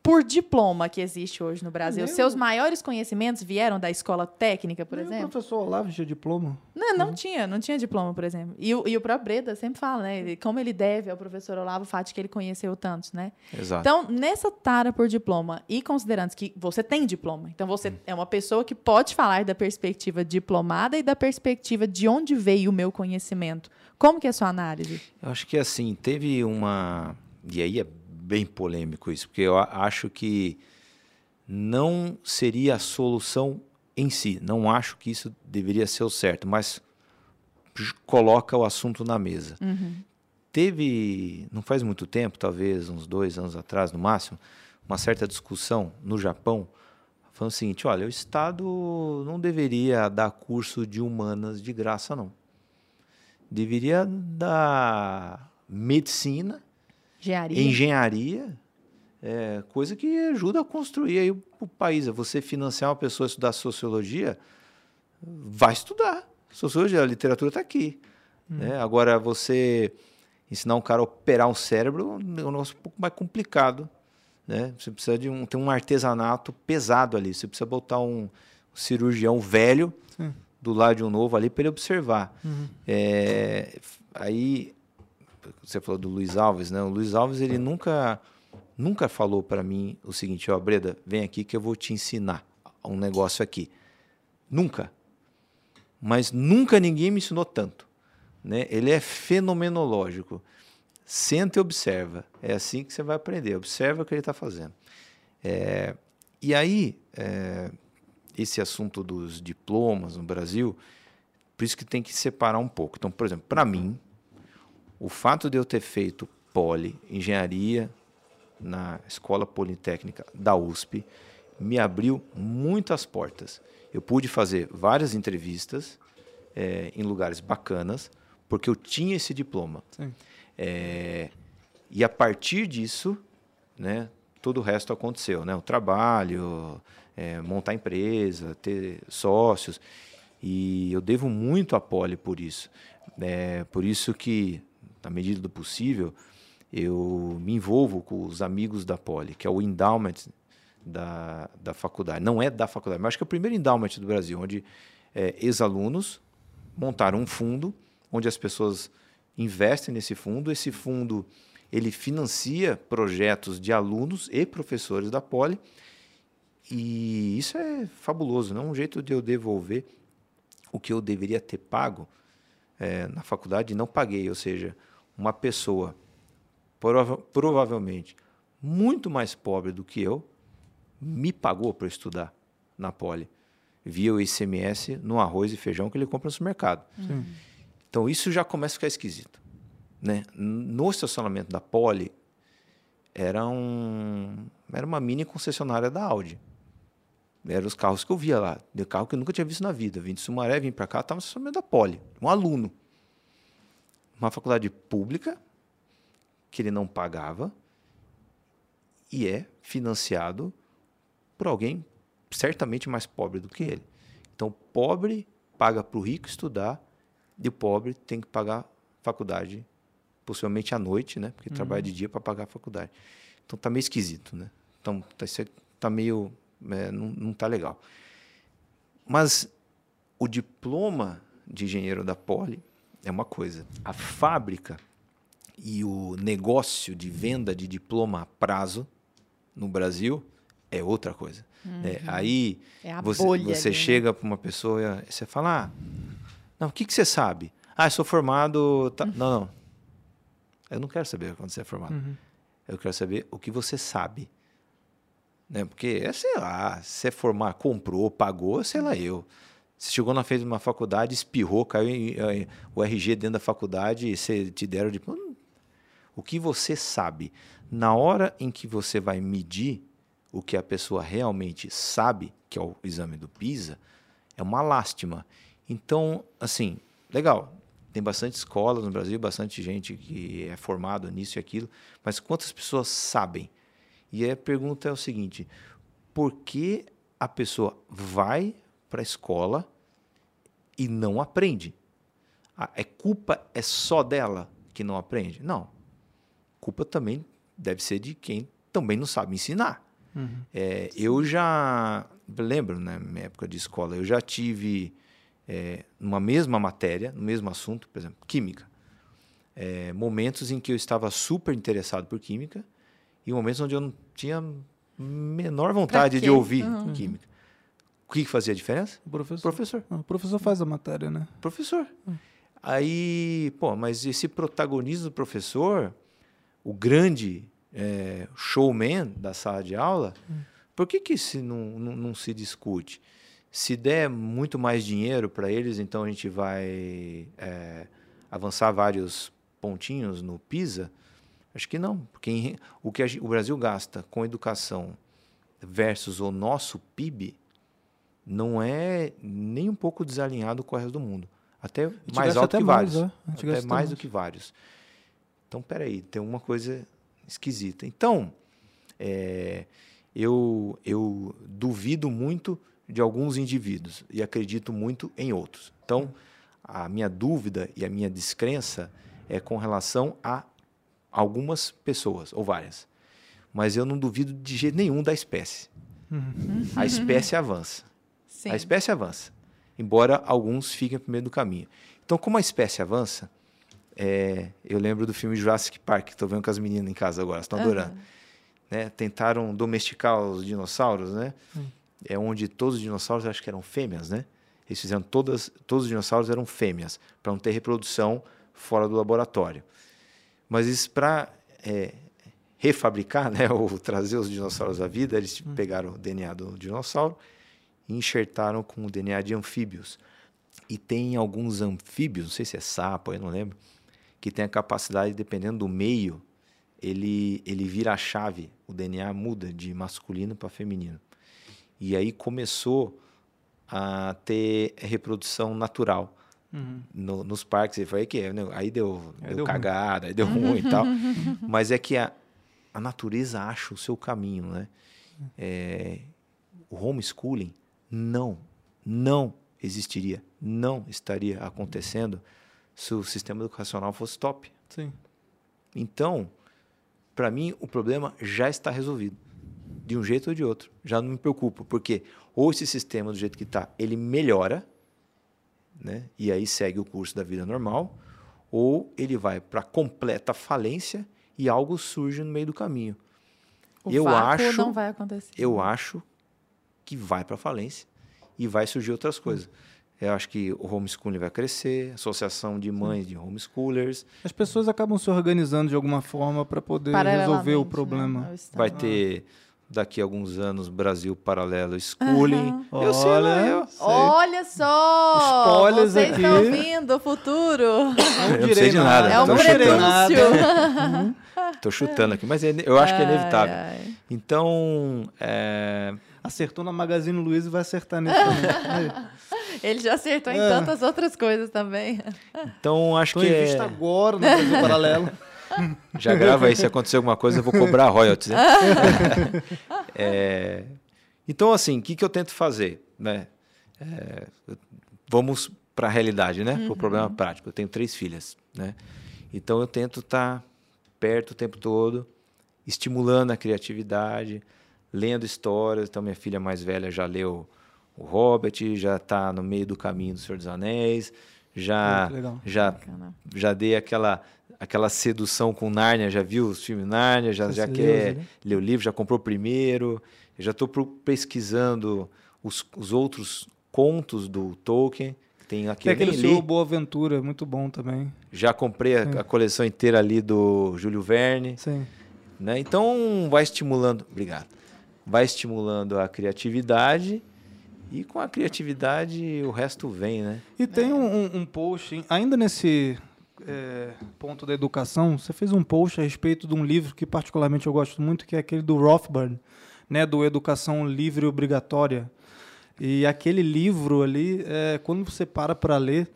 por diploma que existe hoje no Brasil? Nem Seus o- maiores conhecimentos vieram da escola técnica, por O exemplo? professor Olavo tinha diploma. Não, não tinha, não tinha diploma, por exemplo. E o, e o próprio Breda sempre fala, né? ele- Como ele deve ao professor Olavo o fato de que ele conheceu tantos, né? Exato. Então, nessa tara por diploma, e considerando que você tem diploma, então você é uma pessoa que pode falar da perspectiva diplomada e da perspectiva de onde veio o meu conhecimento. Como que é a sua análise? Eu acho que assim, teve uma. E aí é bem polêmico isso, porque eu acho que não seria a solução em si. Não acho que isso deveria ser o certo, mas coloca o assunto na mesa. Teve, não faz muito tempo, talvez uns dois anos atrás no máximo, uma certa discussão no Japão, falando o seguinte: olha, o Estado não deveria dar curso de humanas de graça, não deveria dar medicina, Engenharia? engenharia, é, coisa que ajuda a construir aí o, o país. É Você financiar uma pessoa a estudar sociologia, vai estudar. Sociologia, a literatura está aqui. né? Agora, você ensinar um cara a operar um cérebro é um negócio um pouco mais complicado. Né? Você precisa de um, tem um artesanato pesado ali. Você precisa botar um cirurgião velho Sim. do lado de um novo ali para ele observar. É, f- aí você falou do Luiz Alves, né? O Luiz Alves ele nunca nunca falou para mim o seguinte, ó, Breda, vem aqui que eu vou te ensinar um negócio aqui. Nunca. Mas nunca ninguém me ensinou tanto, né? Ele é fenomenológico. Senta e observa. É assim que você vai aprender. Observa o que ele está fazendo. É, e aí, é, esse assunto dos diplomas no Brasil, por isso que tem que separar um pouco. Então, por exemplo, para mim, o fato de eu ter feito poli, engenharia na Escola Politécnica da USP, me abriu muitas portas. Eu pude fazer várias entrevistas é, em lugares bacanas, porque eu tinha esse diploma. É, e a partir disso, né, todo o resto aconteceu. Né? O trabalho, é, montar empresa, ter sócios. E eu devo muito a Poli por isso. É, por isso que, na medida do possível, eu me envolvo com os amigos da Poli, que é o endowment da, da faculdade. Não é da faculdade, mas acho que é o primeiro endowment do Brasil, onde é, ex-alunos montaram um fundo onde as pessoas investem nesse fundo. Esse fundo ele financia projetos de alunos e professores da Poli. E isso é fabuloso, não é um jeito de eu devolver o que eu deveria ter pago é, na faculdade e não paguei. Ou seja, uma pessoa prova provavelmente muito mais pobre do que eu me pagou para estudar na Poli, via o ICMS no arroz e feijão que ele compra no supermercado. Sim. Então isso já começa a ficar esquisito. Né? No estacionamento da Poli, era, um, era uma mini concessionária da Audi. Eram os carros que eu via lá, de carro que eu nunca tinha visto na vida. Vim de Sumaré, vim para cá, estava no estacionamento da Poli, um aluno. Uma faculdade pública, que ele não pagava, e é financiado por alguém certamente mais pobre do que ele. Então, pobre paga para o rico estudar e o pobre tem que pagar faculdade, possivelmente à noite, né? Porque uhum. trabalha de dia para pagar a faculdade. Então, tá meio esquisito, né? Então, tá, tá meio... É, não, não tá legal. Mas o diploma de engenheiro da Poli é uma coisa. A fábrica e o negócio de venda de diploma a prazo no Brasil é outra coisa. Uhum. É, aí é você, você ali, né? chega para uma pessoa e você fala: ah, não, o que, que você sabe? Ah, eu sou formado. Tá... Uhum. Não, não. Eu não quero saber quando você é formado. Uhum. Eu quero saber o que você sabe. Né? Porque, é, sei lá, se é formar, comprou, pagou, sei lá eu. Você chegou na frente de uma faculdade, espirrou, caiu em, em, o RG dentro da faculdade e você te deram de. O que você sabe? Na hora em que você vai medir o que a pessoa realmente sabe, que é o exame do PISA, é uma lástima. Então, assim, legal. Tem bastante escolas no Brasil, bastante gente que é formado nisso e aquilo, mas quantas pessoas sabem? E a pergunta é o seguinte: por que a pessoa vai para a escola e não aprende? A é culpa é só dela que não aprende? Não. Culpa também deve ser de quem também não sabe ensinar. Uhum. É, eu já lembro, na né, minha época de escola, eu já tive é, numa mesma matéria, no mesmo assunto, por exemplo, química, é, momentos em que eu estava super interessado por química e momentos onde eu não tinha menor vontade de ouvir uhum. química. O que fazia a diferença? O professor. Professor. Ah, o professor faz a matéria, né? Professor. Uhum. Aí, pô, mas esse protagonismo do professor, o grande é, showman da sala de aula, hum. por que, que se não, não, não, se discute? Se der muito mais dinheiro para eles, então a gente vai é, avançar vários pontinhos no PISA? Acho que não, porque em, o que a, o Brasil gasta com educação versus o nosso PIB não é nem um pouco desalinhado com o resto do mundo. Até mais alto que mais, vários. É. Até mais, mais do que vários. Então, peraí, tem uma coisa esquisita. Então, é, eu, eu duvido muito de alguns indivíduos e acredito muito em outros. Então, a minha dúvida e a minha descrença é com relação a algumas pessoas, ou várias. Mas eu não duvido de jeito nenhum da espécie. Uhum. A espécie avança. Sim. A espécie avança. Embora alguns fiquem no meio do caminho. Então, como a espécie avança, é, eu lembro do filme Jurassic Park, estou vendo com as meninas em casa agora, estão adorando. Uhum. Né? Tentaram domesticar os dinossauros, né? Uhum. É onde todos os dinossauros acho que eram fêmeas, né? Eles fizeram todas, todos os dinossauros eram fêmeas para não ter reprodução fora do laboratório. Mas isso para é, refabricar, né, ou trazer os dinossauros à vida, eles pegaram o DNA do dinossauro e enxertaram com o DNA de anfíbios. E tem alguns anfíbios, não sei se é sapo, eu não lembro, que tem a capacidade, dependendo do meio, ele, ele vira a chave, o DNA muda de masculino para feminino. E aí começou a ter reprodução natural no- nos parques. Ele falou, "É que é, né? aí deu, Aí deu, deu ruim. cagada, aí deu ruim e tal. Mas é que a, a natureza acha o seu caminho, né? É, o homeschooling não, não existiria, não estaria acontecendo se o sistema educacional fosse top. Sim. Então, para mim, o problema já está resolvido. De um jeito ou de outro. Já não me preocupo, porque ou esse sistema, do jeito que está, ele melhora, né? e aí segue o curso da vida normal, ou ele vai para completa falência e algo surge no meio do caminho. O Eu acho- não vai acontecer. Eu acho que vai para falência e vai surgir outras coisas. Eu acho que o homeschooling vai crescer, associação de mães de homeschoolers, As pessoas acabam se organizando de alguma forma para poder resolver o Paralelamente, problema. né. Vai ter daqui a alguns anos Brasil Paralelo Schooling. Eu sei, Olha, né? Eu, sei. Olha só! Spoilers Vocês aqui. estão ouvindo o futuro. Não eu não sei de nada. É um Tô prenúncio. tô chutando aqui, mas é- eu acho que é Ai, inevitável. ai. Então, é, Acertou na Magazine Luiza e vai acertar nesse também. Aí. Ele já acertou em É. tantas outras coisas também. então acho Tô que em é- vista agora no Brasil Paralelo. já grava aí se acontecer alguma coisa eu vou cobrar royalties. né? É, então assim, o que, que eu tento fazer, né? É, vamos para a realidade, né? Para o problema prático. Eu tenho três filhas, né? Então eu tento estar perto o tempo todo, estimulando a criatividade, lendo histórias. Então minha filha mais velha já leu o Hobbit, já está no meio do caminho do Senhor dos Anéis, já legal. já Bacana. já dei aquela aquela sedução com Nárnia, já viu os filmes Nárnia, já, Já quer leu, né? ler o livro, já comprou o primeiro, eu já estou pesquisando os, os outros contos do Tolkien, tem aqui, aquele seu Boa Aventura, muito bom também. já comprei a, a coleção inteira ali do Júlio Verne, Sim. né? Então vai estimulando, obrigado, vai estimulando a criatividade e com a criatividade o resto vem, né? E tem um, um- post, ainda nesse é, ponto da educação, você fez um post a respeito de um livro que particularmente eu gosto muito, que é aquele do Rothbard, né, do Educação Livre e Obrigatória. E aquele livro ali, é, quando você para para ler,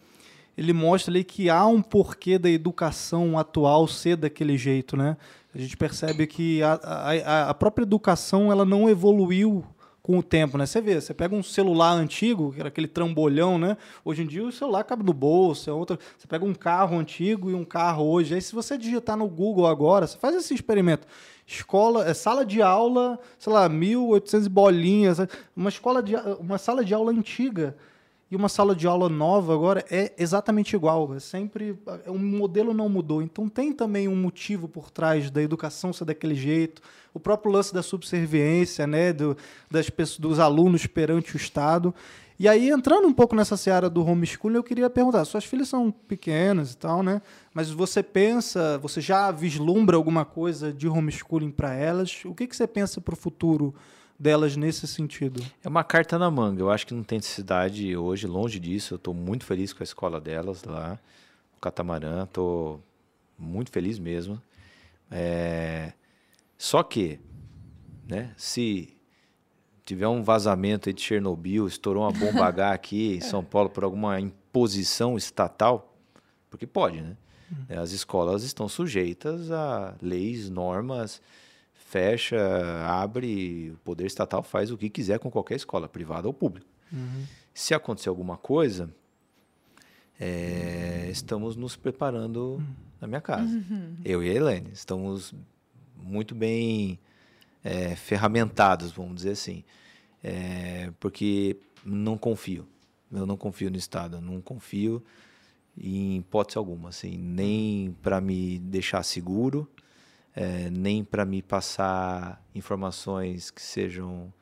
ele mostra ali que há um porquê da educação atual ser daquele jeito, né? A gente percebe que a, a, a própria educação ela não evoluiu com o tempo, né? Você vê, você pega um celular antigo, que era aquele trambolhão, né? Hoje em dia o celular cabe no bolso, é outra. Você pega um carro antigo e um carro hoje. Aí se você digitar no Google agora, você faz esse experimento. Escola, é sala de aula, sei lá, 1800 bolinhas, uma escola de uma sala de aula antiga uma sala de aula nova agora é exatamente igual. É sempre. O modelo não mudou. Então tem também um motivo por trás da educação ser daquele jeito. O próprio lance da subserviência, né? Do, das pessoas, dos alunos perante o Estado. E aí, entrando um pouco nessa seara do homeschooling, eu queria perguntar: suas filhas são pequenas e tal, né? Mas você pensa, você já vislumbra alguma coisa de homeschooling para elas? O que, que você pensa para o futuro delas nesse sentido? É uma carta na manga. Eu acho que não tem necessidade hoje, longe disso. Eu estou muito feliz com a escola delas lá, o Catamarã. Estou muito feliz mesmo. É, Só que, né, se tiver um vazamento de Chernobyl, estourou uma bomba H aqui em São Paulo por alguma imposição estatal, porque pode, né? As escolas estão sujeitas a leis, normas, fecha, abre, o poder estatal faz o que quiser com qualquer escola, privada ou pública. Se acontecer alguma coisa, é, estamos nos preparando na minha casa. Eu e a Helene estamos muito bem é, ferramentados, vamos dizer assim. É, porque não confio. Eu não confio no Estado, eu não confio em hipótese alguma, assim, nem para me deixar seguro, é, nem para me passar informações que sejam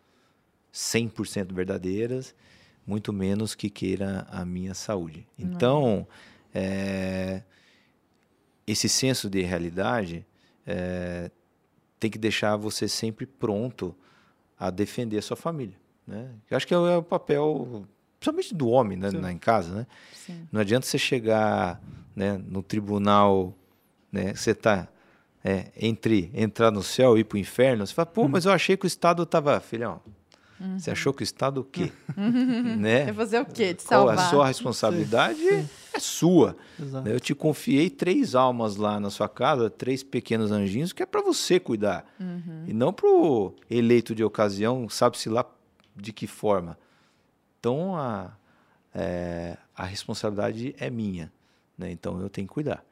100% verdadeiras, muito menos que queira a minha saúde. Então, é, esse senso de realidade é, tem que deixar você sempre pronto a defender a sua família. Né? Eu acho que é o é papel, principalmente do homem né, na, em casa. Né? Não adianta você chegar né, no tribunal, né, você está é, entre entrar no céu e ir para o inferno, você fala, pô, mas eu achei que o Estado estava. Filhão, uhum. você achou que o Estado o quê? né? É fazer o quê? De salvar. Qual a sua responsabilidade? Sim, sim é sua. Exato. Eu te confiei três almas lá na sua casa, três pequenos anjinhos, que é para você cuidar. Uhum. E não para o eleito de ocasião, sabe-se lá de que forma. Então, a, é, a responsabilidade é minha. Né? Então, eu tenho que cuidar.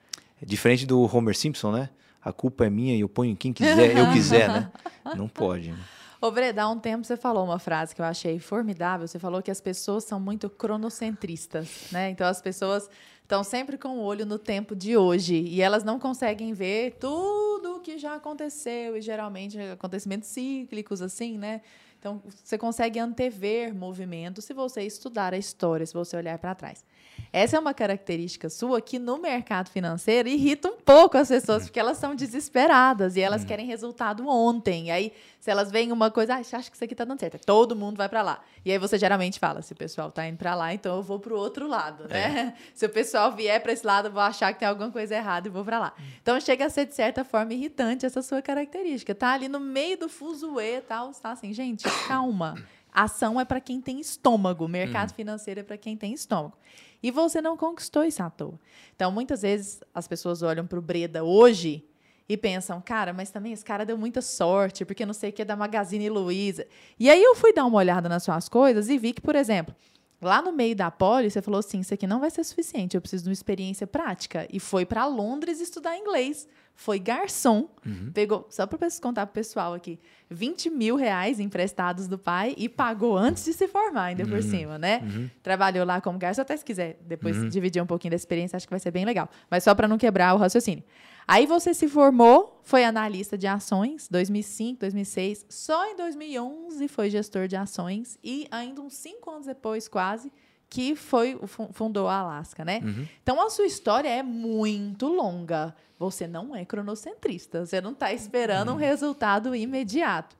É diferente do Homer Simpson, né? A culpa é minha e eu ponho quem quiser, eu quiser, né? Não pode. Né? Ô, Breda, há um tempo você falou uma frase que eu achei formidável. Você falou que as pessoas são muito cronocentristas, né? Então as pessoas estão sempre com o olho no tempo de hoje e elas não conseguem ver tudo o que já aconteceu e geralmente acontecimentos cíclicos assim, né? Então você consegue antever movimentos se você estudar a história, se você olhar para trás. Essa é uma característica sua que no mercado financeiro irrita um pouco as pessoas, porque elas são desesperadas e elas hum. querem resultado ontem. E aí, se elas veem uma coisa, ah, acha que isso aqui tá dando certo, todo mundo vai para lá. E aí você geralmente fala, se o pessoal tá indo para lá, então eu vou pro outro lado, né? É. Se o pessoal vier para esse lado, eu vou achar que tem alguma coisa errada e vou para lá. Hum. Então chega a ser de certa forma irritante essa sua característica. Tá ali no meio do fuzuê e tal, tá assim, gente, calma. Ação é para quem tem estômago, mercado hum. financeiro é para quem tem estômago. E você não conquistou isso à toa. Então, muitas vezes, as pessoas olham para o Breda hoje e pensam, cara, mas também esse cara deu muita sorte, porque não sei o que é da Magazine Luiza. E aí eu fui dar uma olhada nas suas coisas e vi que, por exemplo, lá no meio da poli, você falou assim, isso aqui não vai ser suficiente, eu preciso de uma experiência prática. E foi para Londres estudar inglês foi garçom, uhum. pegou, só para contar para o pessoal aqui, 20 mil reais emprestados do pai e pagou antes de se formar, ainda uhum. por cima, né? Uhum. Trabalhou lá como garçom, até se quiser depois uhum. dividir um pouquinho da experiência, acho que vai ser bem legal. Mas só para não quebrar o raciocínio. Aí você se formou, foi analista de ações, 2005, 2006. Só em 2011 foi gestor de ações e ainda uns cinco anos depois, quase, que foi fundou a Alaska, né? Uhum. Então a sua história é muito longa. Você não é cronocentrista. Você não está esperando uhum. um resultado imediato.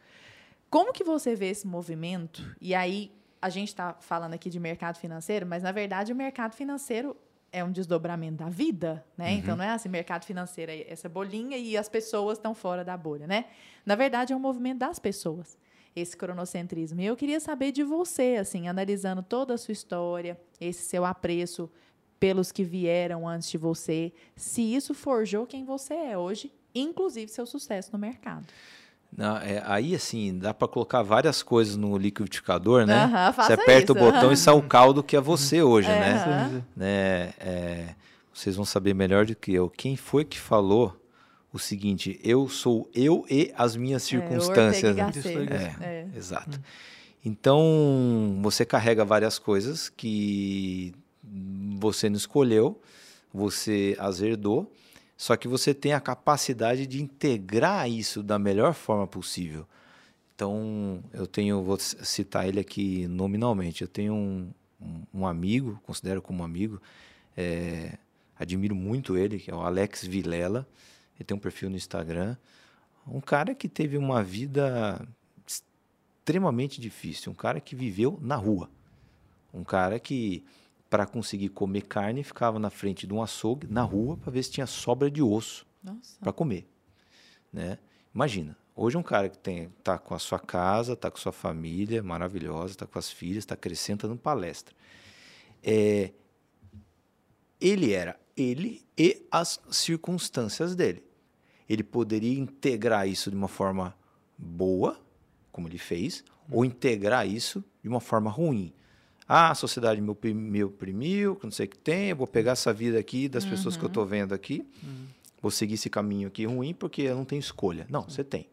Como que você vê esse movimento? E aí a gente está falando aqui de mercado financeiro, mas na verdade o mercado financeiro é um desdobramento da vida, né? Uhum. Então não é assim, mercado financeiro é essa bolinha e as pessoas estão fora da bolha, né? Na verdade é um movimento das pessoas esse cronocentrismo. E eu queria saber de você, assim, analisando toda a sua história, esse seu apreço pelos que vieram antes de você, se isso forjou quem você é hoje, inclusive seu sucesso no mercado. Não, é, aí, assim, dá para colocar várias coisas no liquidificador, né? você aperta isso, o botão e sai o caldo que é você hoje, né? né? É, vocês vão saber melhor do que eu. Quem foi que falou o seguinte: eu sou eu e as minhas é, circunstâncias. É, é, exato. Hum. Então, você carrega várias coisas que você não escolheu, você as herdou, só que você tem a capacidade de integrar isso da melhor forma possível. Então, eu tenho, vou citar ele aqui nominalmente, eu tenho um, um, amigo, considero como amigo, é, admiro muito ele, que é o Alex Vilela. Ele tem um perfil no Instagram. Um cara que teve uma vida extremamente difícil. Um cara que viveu na rua. Um cara que, para conseguir comer carne, ficava na frente de um açougue, na rua, para ver se tinha sobra de osso para comer. Né? Imagina, hoje um cara que tem, tá com a sua casa, tá com sua família maravilhosa, tá com as filhas, está crescendo, tá dando palestra. É, ele era ele e as circunstâncias dele ele poderia integrar isso de uma forma boa, como ele fez, ou integrar isso de uma forma ruim. Ah, a sociedade me, me oprimiu, não sei o que tem, eu vou pegar essa vida aqui das uhum. pessoas que eu estou vendo aqui, uhum. vou seguir esse caminho aqui ruim porque eu não tenho escolha. Não, você tem.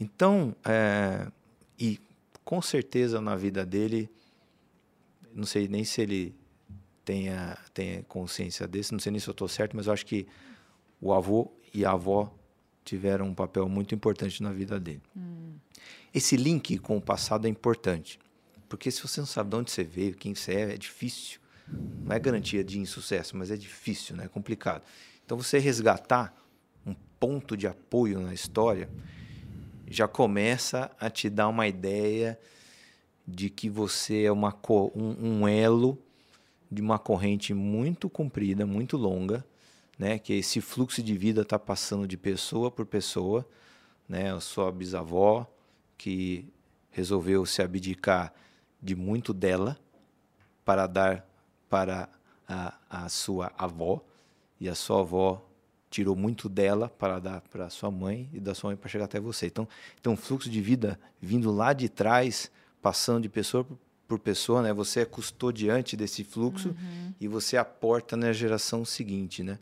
Então, é, e com certeza na vida dele, não sei nem se ele tenha, tenha consciência desse, não sei nem se eu estou certo, mas eu acho que o avô e a avó tiveram um papel muito importante na vida dele. Hum. Esse link com o passado é importante, porque se você não sabe de onde você veio, quem você é, é difícil. Não é garantia de insucesso, mas é difícil, né? é complicado. Então você resgatar um ponto de apoio na história, já começa a te dar uma ideia de que você é uma, um, um elo de uma corrente muito comprida, muito longa, né? Que esse fluxo de vida está passando de pessoa por pessoa, né? A sua bisavó que resolveu se abdicar de muito dela para dar para a, a sua avó e a sua avó tirou muito dela para dar para sua mãe e da sua mãe para chegar até você. Então, tem um fluxo de vida vindo lá de trás, passando de pessoa por pessoa, né? Você é custodiante desse fluxo uhum. e você aporta na geração seguinte, né?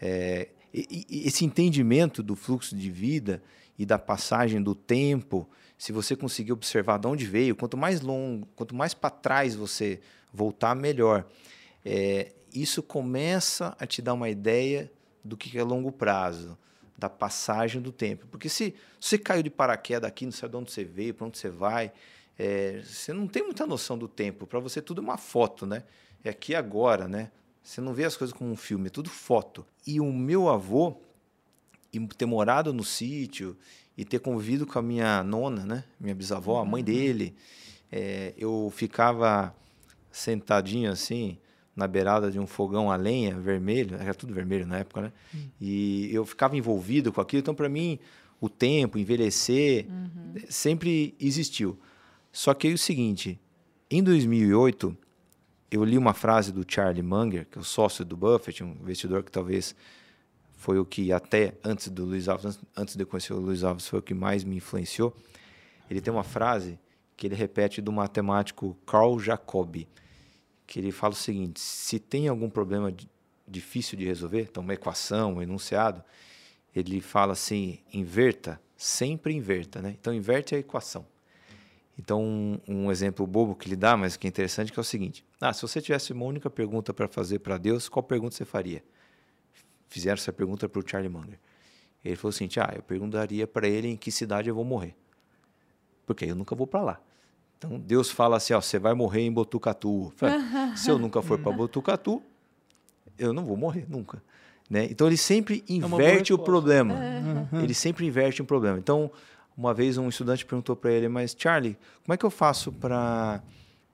É, e, e esse entendimento do fluxo de vida e da passagem do tempo, se você conseguir observar de onde veio, quanto mais longo, quanto mais para trás você voltar, melhor. É, isso começa a te dar uma ideia do que é longo prazo, da passagem do tempo. Porque se você caiu de paraquedas aqui, não sabe de onde você veio, para onde você vai, é, você não tem muita noção do tempo. Para você tudo é uma foto, né? É aqui agora, né? Você não vê as coisas como um filme, é tudo foto. E o meu avô, ter morado no sítio e ter convivido com a minha nona, né? Minha bisavó, a mãe uhum. dele, é, eu ficava sentadinho assim na beirada de um fogão a lenha vermelho, era tudo vermelho na época, né? Uhum. E eu ficava envolvido com aquilo. Então, para mim, o tempo, envelhecer, uhum. sempre existiu. Só que aí é o seguinte, em 2008, eu li uma frase do Charlie Munger, que é o sócio do Buffett, um investidor que talvez foi o que até antes do Luiz Alves, antes de conhecer o Luiz Alves, foi o que mais me influenciou. Ele tem uma frase que ele repete do matemático Carl Jacobi, que ele fala o seguinte: se tem algum problema difícil de resolver, então uma equação, um enunciado, ele fala assim: inverta, sempre inverta, né? Então inverte a equação. Então, um, um, exemplo bobo que ele dá, mas que é interessante, que é o seguinte: ah, se você tivesse uma única pergunta para fazer para Deus, qual pergunta você faria? Fizeram essa pergunta para o Charlie Munger. Ele falou assim: ah, eu perguntaria para ele em que cidade eu vou morrer, porque eu nunca vou para lá. Então Deus fala assim: ó, você vai morrer em Botucatu. Se eu nunca for para Botucatu, eu não vou morrer nunca. Né? Então ele sempre é inverte é o problema. É. Ele sempre inverte um problema. Então uma vez um estudante perguntou para ele, mas Charlie, como é que eu faço para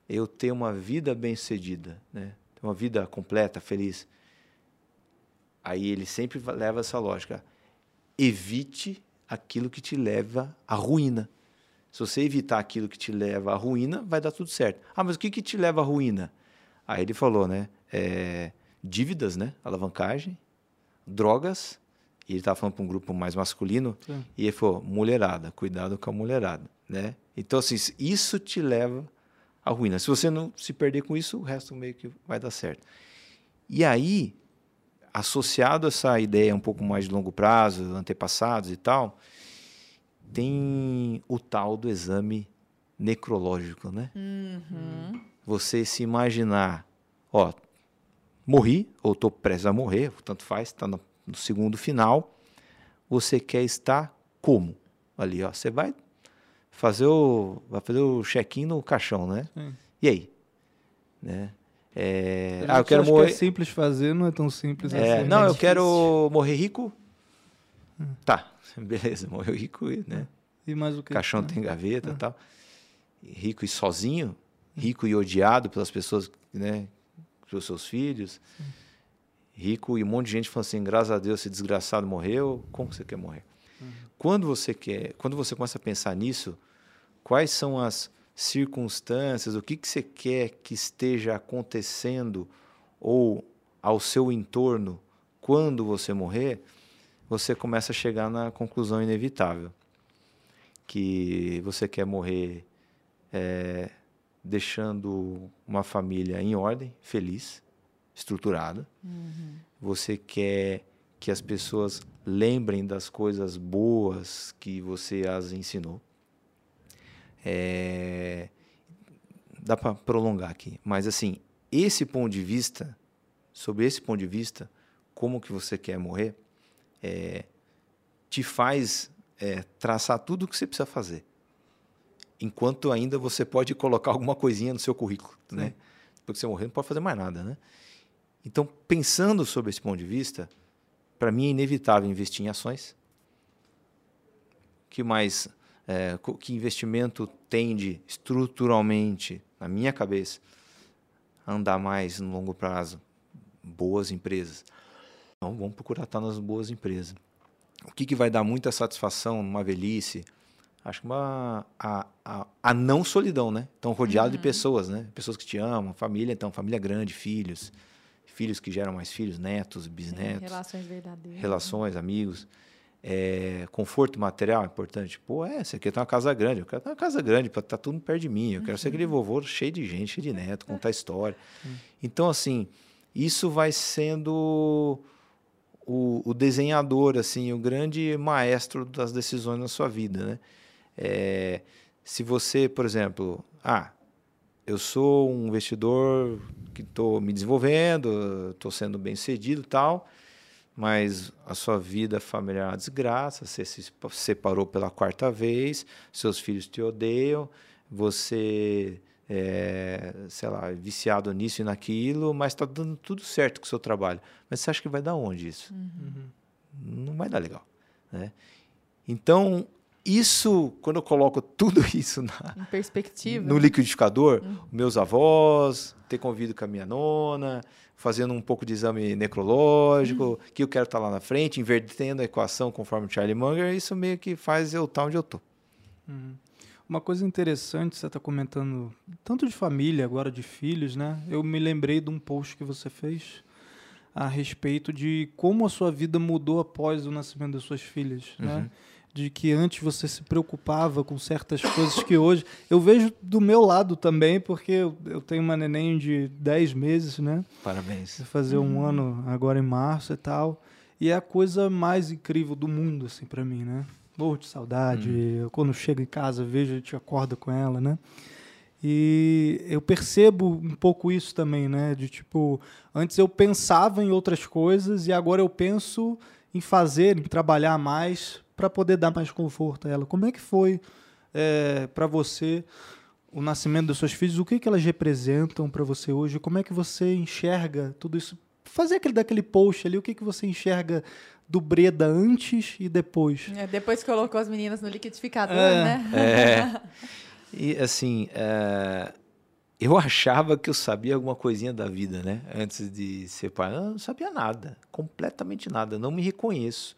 eu ter uma vida bem-sucedida, né? Uma vida completa, feliz. Aí ele sempre leva essa lógica. Evite aquilo que te leva à ruína. Se você evitar aquilo que te leva à ruína, vai dar tudo certo. Ah, mas o que, que te leva à ruína? Aí ele falou, né? É, dívidas, né? Alavancagem, drogas e ele estava falando para um grupo mais masculino, Sim. e ele falou: mulherada, cuidado com a mulherada. Né? Então, assim, isso te leva à ruína. Se você não se perder com isso, o resto meio que vai dar certo. E aí, associado a essa ideia um pouco mais de longo prazo, antepassados e tal, tem o tal do exame necrológico, né? Uhum. Você se imaginar, ó, morri ou estou prestes a morrer, tanto faz, está no no segundo final, você quer estar como? Ali, ó, você vai fazer o vai fazer o check-in no caixão, né? Sim. E aí, né? É, ah, eu quero morrer. Que é simples fazer, não é tão simples é, assim. Não, eu quero morrer rico. Hum. Tá, beleza, morreu rico, né? E mais o que? Caixão tem gaveta, e tal. Rico e sozinho, rico e odiado pelas pessoas, né? Pelos seus filhos. Sim rico e um monte de gente falando assim, graças a Deus esse desgraçado morreu, como você quer morrer? Uhum. Quando você quer, quando você começa a pensar nisso, quais são as circunstâncias, o que, que você quer que esteja acontecendo ou ao seu entorno quando você morrer, você começa a chegar na conclusão inevitável que você quer morrer é, deixando uma família em ordem, feliz, estruturada. Uhum. Você quer que as pessoas lembrem das coisas boas que você as ensinou. É... Dá para prolongar aqui, mas assim, esse ponto de vista, sobre esse ponto de vista, como que você quer morrer, é... te faz é, traçar tudo o que você precisa fazer. Enquanto ainda você pode colocar alguma coisinha no seu currículo? Sim. né? Porque você morrer não pode fazer mais nada, né? Então, pensando sobre esse ponto de vista, para mim é inevitável investir em ações. Que mais? É, que investimento tende estruturalmente, na minha cabeça, a andar mais no longo prazo? Boas empresas. Então, vamos procurar estar nas boas empresas. O que, que vai dar muita satisfação numa velhice? Acho que uma, a, a, a não solidão, né? Então, rodeado uhum. de pessoas, né? Pessoas que te amam, família, então, família grande, filhos, filhos que geram mais filhos, netos, bisnetos. relações verdadeiras. Relações, amigos. É, conforto material é importante. Pô, é, você quer ter uma casa grande. Eu quero ter uma casa grande para estar tá tudo perto de mim. Eu quero ser aquele uhum. vovô cheio de gente, cheio de neto, contar história. Uhum. Então, assim, isso vai sendo o, o, desenhador, assim, o grande maestro das decisões na sua vida, né? É, se você, por exemplo, ah, eu sou um investidor que estou me desenvolvendo, estou sendo bem sucedido tal, mas a sua vida familiar é uma desgraça, você se separou pela quarta vez, seus filhos te odeiam, você é, sei lá, viciado nisso e naquilo, mas está dando tudo certo com o seu trabalho. Mas você acha que vai dar onde isso? Uhum. Não vai dar legal. Né? Então, isso, quando eu coloco tudo isso na, no liquidificador, uhum. meus avós, ter convido com a minha nona, fazendo um pouco de exame necrológico, uhum. que eu quero estar tá lá na frente, invertendo a equação conforme o Charlie Munger, isso meio que faz eu estar onde eu estou. Uhum. Uma coisa interessante, você está comentando tanto de família, agora de filhos, né? Eu me lembrei de um post que você fez a respeito de como a sua vida mudou após o nascimento das suas filhas, né? uhum. né? De que antes você se preocupava com certas coisas que hoje. Eu vejo do meu lado também, porque eu, tenho uma neném de 10 meses, né? Parabéns. Vai fazer um uhum. ano agora em março e tal. E é a coisa mais incrível do mundo, assim, para mim, né? Morro de saudade. Uhum. Quando chego em casa, vejo, a gente acorda com ela, né? E eu percebo um pouco isso também, né? De tipo, antes eu pensava em outras coisas e agora eu penso em fazer, em trabalhar mais para poder dar mais conforto a ela. Como é que foi é, para você o nascimento das suas filhas? O que, que elas representam para você hoje? Como é que você enxerga tudo isso? Fazer aquele daquele post ali, o que, que você enxerga do Breda antes e depois? É, depois que colocou as meninas no liquidificador, é. né? É. E assim, é, eu achava que eu sabia alguma coisinha da vida, né? Antes de ser pai. Eu não sabia nada, completamente nada. Não me reconheço.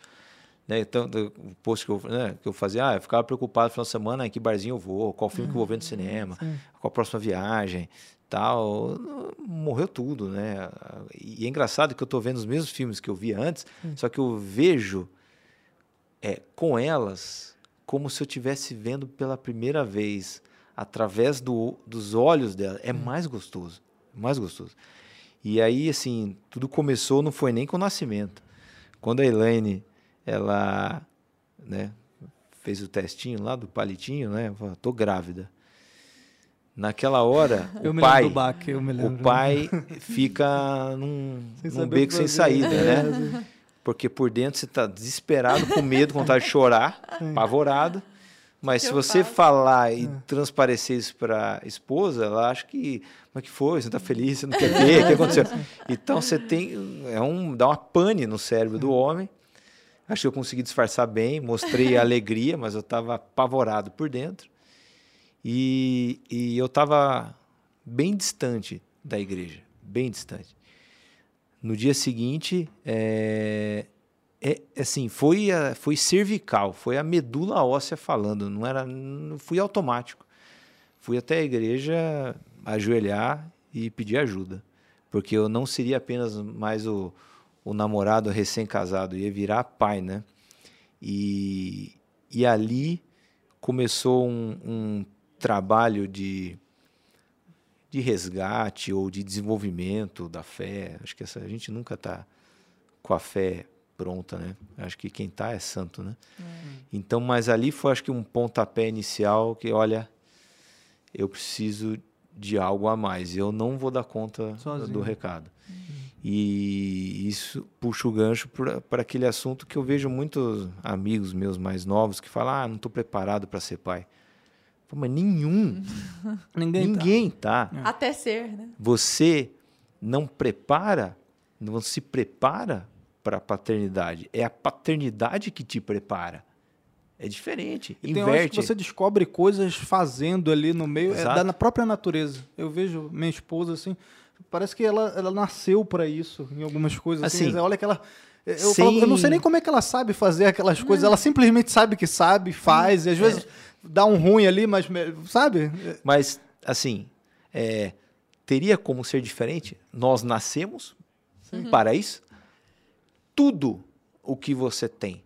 Né? Então, o post que eu, né, que eu fazia, ah, eu ficava preocupado no final de semana, em que barzinho eu vou, qual filme que eu vou ver no uhum. cinema, Sim. qual a próxima viagem, tal. Morreu tudo, né? E é engraçado que eu estou vendo os mesmos filmes que eu via antes, Sim. só que eu vejo é, com elas como se eu estivesse vendo pela primeira vez através do, dos olhos dela. É mais gostoso, mais gostoso. E aí, assim, tudo começou, não foi nem com o nascimento. Quando a Elaine ela né, fez o testinho lá do palitinho, né? Falou, tô grávida. Naquela hora, o pai, baque, o pai fica num, num beco sem saída, é, né? Porque por dentro você está desesperado, com medo, com vontade de chorar, apavorado. Mas se você faço? falar e é. transparecer isso para a esposa, ela acha que, mas que foi, você não está feliz, você não quer ter, o que aconteceu? Então você tem, é um, dá uma pane no cérebro do homem. Acho que eu consegui disfarçar bem, mostrei a alegria, mas eu estava apavorado por dentro. E, e eu estava bem distante da igreja, bem distante. No dia seguinte, é, é, assim, foi, a, foi cervical, foi a medula óssea falando, não era, não fui automático. Fui até a igreja ajoelhar e pedir ajuda, porque eu não seria apenas mais o, o namorado recém-casado, ia virar pai, né? E, e ali começou um, um trabalho de, de resgate ou de desenvolvimento da fé. Acho que essa, a gente nunca está com a fé pronta, né? Acho que quem está é santo, né? É. Então, mas ali foi acho que um pontapé inicial que, olha, eu preciso de algo a mais. Eu não vou dar conta Sozinho. do recado. Uhum. E isso puxa o gancho para aquele assunto que eu vejo muitos amigos meus mais novos que falam: ah, não estou preparado para ser pai. Pô, mas nenhum. ninguém, ninguém tá. tá. Até ser, né? Você não prepara, não se prepara para a paternidade. É a paternidade que te prepara. É diferente. E tem horas Inverte. que você descobre coisas fazendo ali no meio é, Exato. da na própria natureza. Eu vejo minha esposa assim, parece que ela, ela nasceu para isso em algumas coisas. Assim, Assim, olha que ela. Eu, sem- falo, eu não sei nem como é que ela sabe fazer aquelas coisas. Ela simplesmente sabe que sabe, faz, e às vezes dá um ruim ali, mas sabe? Mas, assim, é, teria como ser diferente? Nós nascemos para isso. Tudo o que você tem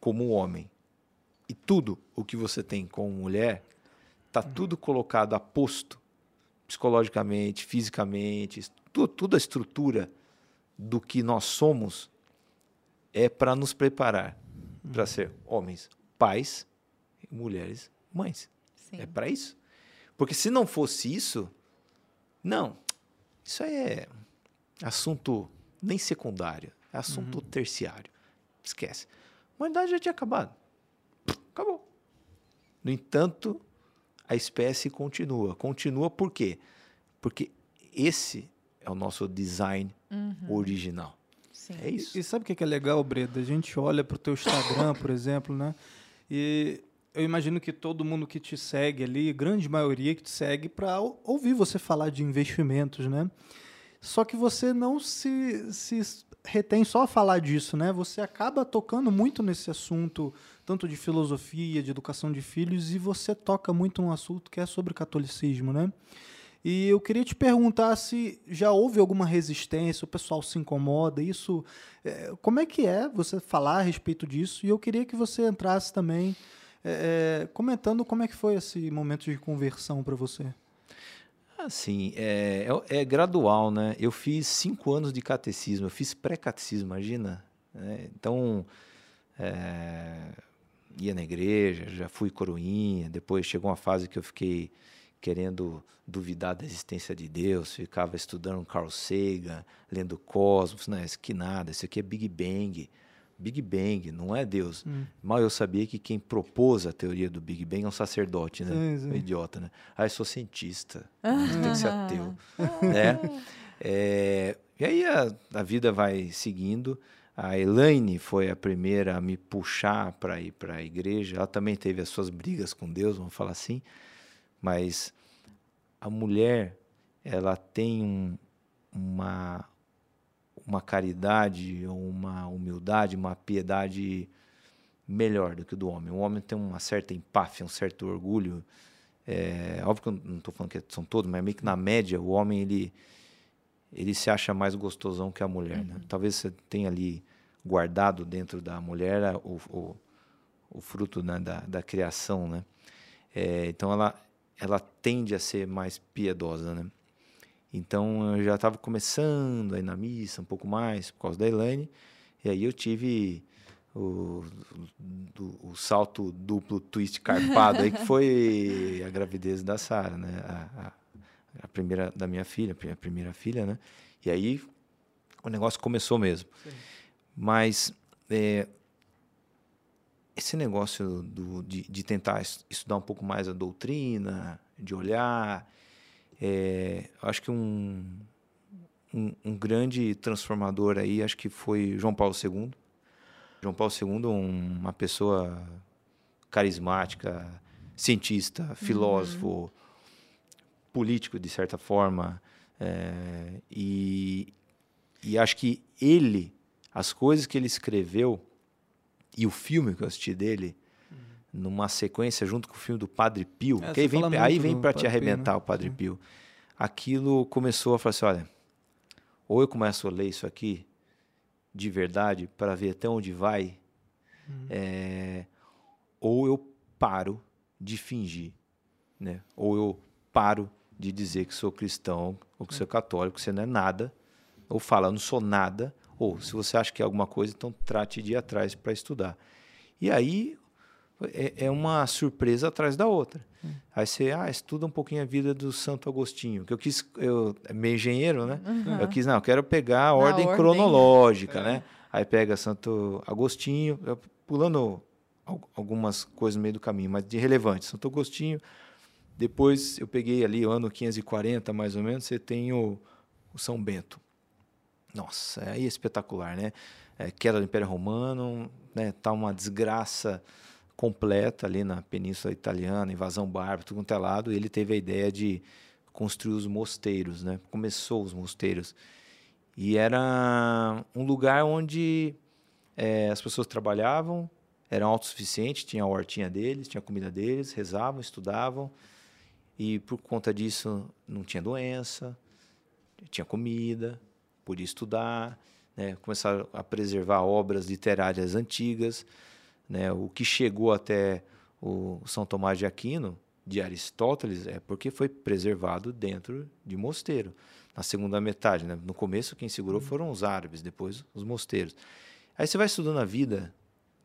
como homem e tudo o que você tem como mulher, tá tudo colocado a posto psicologicamente, fisicamente, tudo, tudo a estrutura do que nós somos é para nos preparar para ser homens, pais, e mulheres, mães. Sim. É para isso. Porque se não fosse isso, não. Isso aí é assunto nem secundário, é assunto terciário. Esquece. A humanidade já tinha acabado. Acabou. No entanto, a espécie continua. Continua por quê? Porque esse é o nosso design original. Sim. É isso. E, e sabe o que que é legal, Breda? A gente olha pro teu Instagram, por exemplo, né? E eu imagino que todo mundo que te segue ali, grande maioria que te segue para ouvir você falar de investimentos, né? Só que você não se, se retém só a falar disso, né? Você acaba tocando muito nesse assunto, tanto de filosofia, de educação de filhos, e você toca muito num assunto que é sobre catolicismo, né? E eu queria te perguntar se já houve alguma resistência, o pessoal se incomoda, isso. é, como é que é você falar a respeito disso? E eu queria que você entrasse também é, é, comentando como é que foi esse momento de conversão para você. Assim, é, é, é gradual, né? Eu fiz cinco anos de catecismo, eu fiz pré-catecismo, imagina. né? Então, é, ia na igreja, já fui coroinha, depois chegou uma fase que eu fiquei querendo duvidar da existência de Deus, ficava estudando Carl Sagan, lendo Cosmos, né? Isso que nada, isso aqui é Big Bang. Big Bang, não é Deus. Mal eu sabia que quem propôs a teoria do Big Bang é um sacerdote, né? Sim, sim. Um idiota, né? Ah, eu sou cientista, você tem que ser ateu, né? É, e aí a, a vida vai seguindo. A Elaine foi a primeira a me puxar para ir para a igreja. Ela também teve as suas brigas com Deus, vamos falar assim. Mas a mulher, ela tem um- uma, uma caridade, uma humildade, uma piedade melhor do que o do homem. O homem tem uma certa empáfia, um certo orgulho. É, óbvio que eu não estou falando que são todos, mas meio que na média, o homem ele, ele se acha mais gostosão que a mulher. Né? Talvez você tenha ali guardado dentro da mulher o, o, o fruto né, da, da criação. Né? É, então ela, ela tende a ser mais piedosa. Né? Então eu já estava começando a ir na missa um pouco mais por causa da Elaine. E aí eu tive o, do- o salto duplo twist carpado aí, que foi a gravidez da Sara, né? A, a- a primeira da minha filha, a primeira filha, né? E aí o negócio começou mesmo. Mas é, esse negócio do, de, de tentar es- estudar um pouco mais a doutrina, de olhar, é, acho que um, um, um grande transformador aí, acho que foi João Paulo II. João Paulo II, um- uma pessoa carismática, cientista, filósofo, político de certa forma, é, e, e acho que ele, as coisas que ele escreveu e o filme que eu assisti dele, numa sequência junto com o filme do Padre Pio, É, que aí vem, aí vem para te Padre Pio, arrebentar né? o Padre Sim. Pio. Aquilo começou a falar assim, olha, ou eu começo a ler isso aqui de verdade para ver até onde vai, Uhum. é, ou eu paro de fingir, né? Ou eu paro de dizer que sou cristão ou que sou católico, que você não é nada, ou fala, eu não sou nada, ou se você acha que é alguma coisa, então trate de ir atrás para estudar. E aí é, é uma surpresa atrás da outra. Aí você ah, estuda um pouquinho a vida do Santo Agostinho, que eu quis, eu é meio engenheiro, né? Eu quis, não, eu quero pegar a ordem, ordem. cronológica, né? Aí pega Santo Agostinho, pulando al- algumas coisas no meio do caminho, mas de relevante. Santo Agostinho, depois eu peguei ali o ano 540, mais ou menos, você tem o, o São Bento. Nossa, aí é espetacular, né? É, queda do Império Romano, né? Tá uma desgraça completa ali na Península Italiana, invasão bárbara, tudo quanto é lado. Ele teve a ideia de construir os mosteiros, né? Começou os mosteiros. E era um lugar onde é, as pessoas trabalhavam, eram autossuficientes, tinha a hortinha deles, tinha a comida deles, rezavam, estudavam. E por conta disso não tinha doença, tinha comida, podia estudar, né? começaram a preservar obras literárias antigas. Né? O que chegou até o São Tomás de Aquino, de Aristóteles, é porque foi preservado dentro de mosteiro. Na segunda metade, né? no começo quem segurou foram os árabes, depois os mosteiros. Aí você vai estudando a vida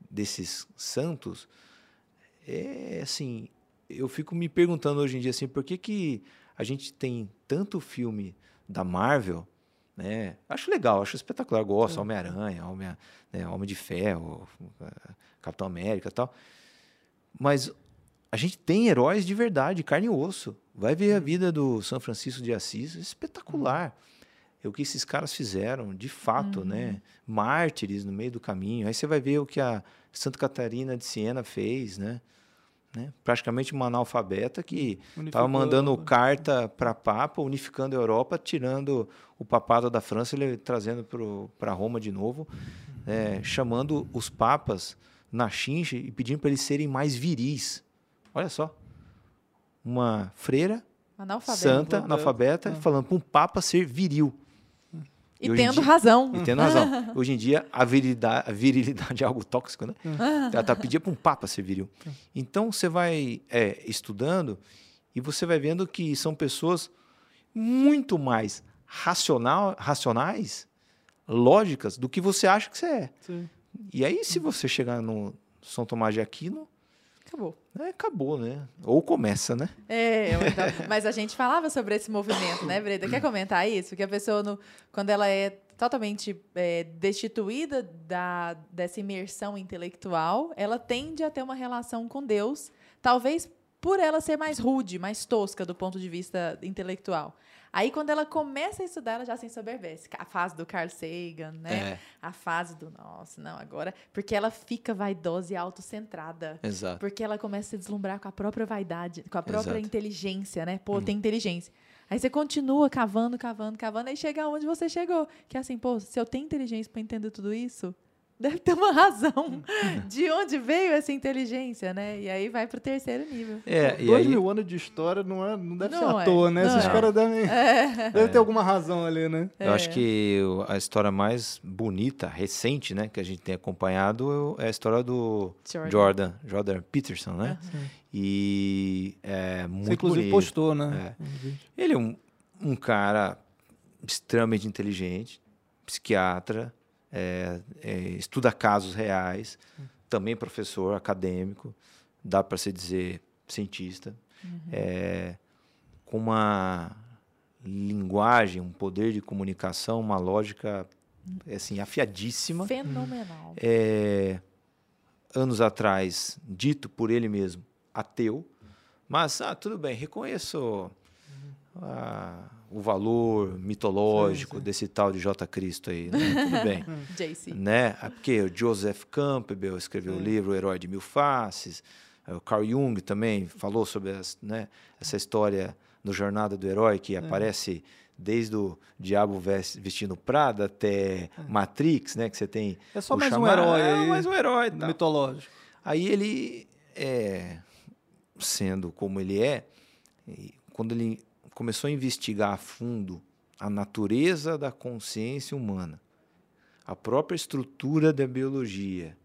desses santos, é assim, eu fico me perguntando hoje em dia assim, por que, que a gente tem tanto filme da Marvel, né? Acho legal, acho espetacular, gosto. Homem-Aranha, Homem, né, Homem de Ferro, Capitão América e tal. Mas a gente tem heróis de verdade, carne e osso. Vai ver a vida do São Francisco de Assis, espetacular. É o que esses caras fizeram, de fato, uhum. né? Mártires no meio do caminho. Aí você vai ver o que a Santa Catarina de Siena fez, né? Né? Praticamente uma analfabeta que estava mandando carta para Papa, unificando a Europa, tirando o papado da França e trazendo para Roma de novo, é, chamando os papas na xinge e pedindo para eles serem mais viris. Olha só. Uma freira analfabeta, santa, analfabeta, é. falando para um papa ser viril. E, e tendo dia, razão. E tendo razão. Hoje em dia, a virilidade, a virilidade é algo tóxico, né? Ela tá pedindo para um papa ser viril. Então, você vai é, estudando e você vai vendo que são pessoas muito mais racional, racionais, lógicas, do que você acha que você é. Sim. E aí, se você chegar no São Tomás de Aquino, acabou. É, acabou, né? Ou começa, né? É, então, mas a gente falava sobre esse movimento, né, Breda? Quer comentar isso? Que a pessoa, no, quando ela é totalmente é, destituída da, dessa imersão intelectual, ela tende a ter uma relação com Deus, talvez por ela ser mais rude, mais tosca do ponto de vista intelectual. Aí, quando ela começa a estudar, ela já se ensoberbece. A fase do Carl Sagan, né? É. A fase do, nossa, não, agora... Porque ela fica vaidosa e autocentrada. Exato. Porque ela começa a se deslumbrar com a própria vaidade, com a própria Exato. inteligência, né? Pô, hum. tem inteligência. Aí você continua cavando, cavando, cavando, aí chega onde você chegou. Que é assim, pô, se eu tenho inteligência para entender tudo isso, deve ter uma razão de onde veio essa inteligência, né? E aí vai para o terceiro nível. É, e Dois aí... mil anos de história não, é, não deve não ser à é, toa, né? Esses é. caras devem, é. deve ter alguma razão ali, né? Eu acho é. que a história mais bonita, recente, né, que a gente tem acompanhado é a história do Jordan, Jordan, Jordan Peterson, né? Uhum. E é muito Você, inclusive, bonito. postou, né? É. Ele é um, um cara extremamente inteligente, psiquiatra, é, é, estuda casos reais, também professor acadêmico, dá para se dizer cientista, uhum. é, com uma linguagem, um poder de comunicação, uma lógica assim afiadíssima, fenomenal. É, anos atrás, dito por ele mesmo, ateu, mas ah, tudo bem, reconheço a o valor mitológico sim, sim. desse tal de J. Cristo aí, né? Tudo bem. JC. Né? É porque o Joseph Campbell escreveu o livro O Herói de Mil Faces, o Carl Jung também falou sobre as, né, essa história no Jornada do Herói, que é. aparece desde o Diabo vestindo Prada até é. Matrix, né? Que você tem. É só mais chamar, um herói é, aí. mais um herói. Tá. Mitológico. Aí ele, é, sendo como ele é, quando ele começou a investigar a fundo a natureza da consciência humana, a própria estrutura da biologia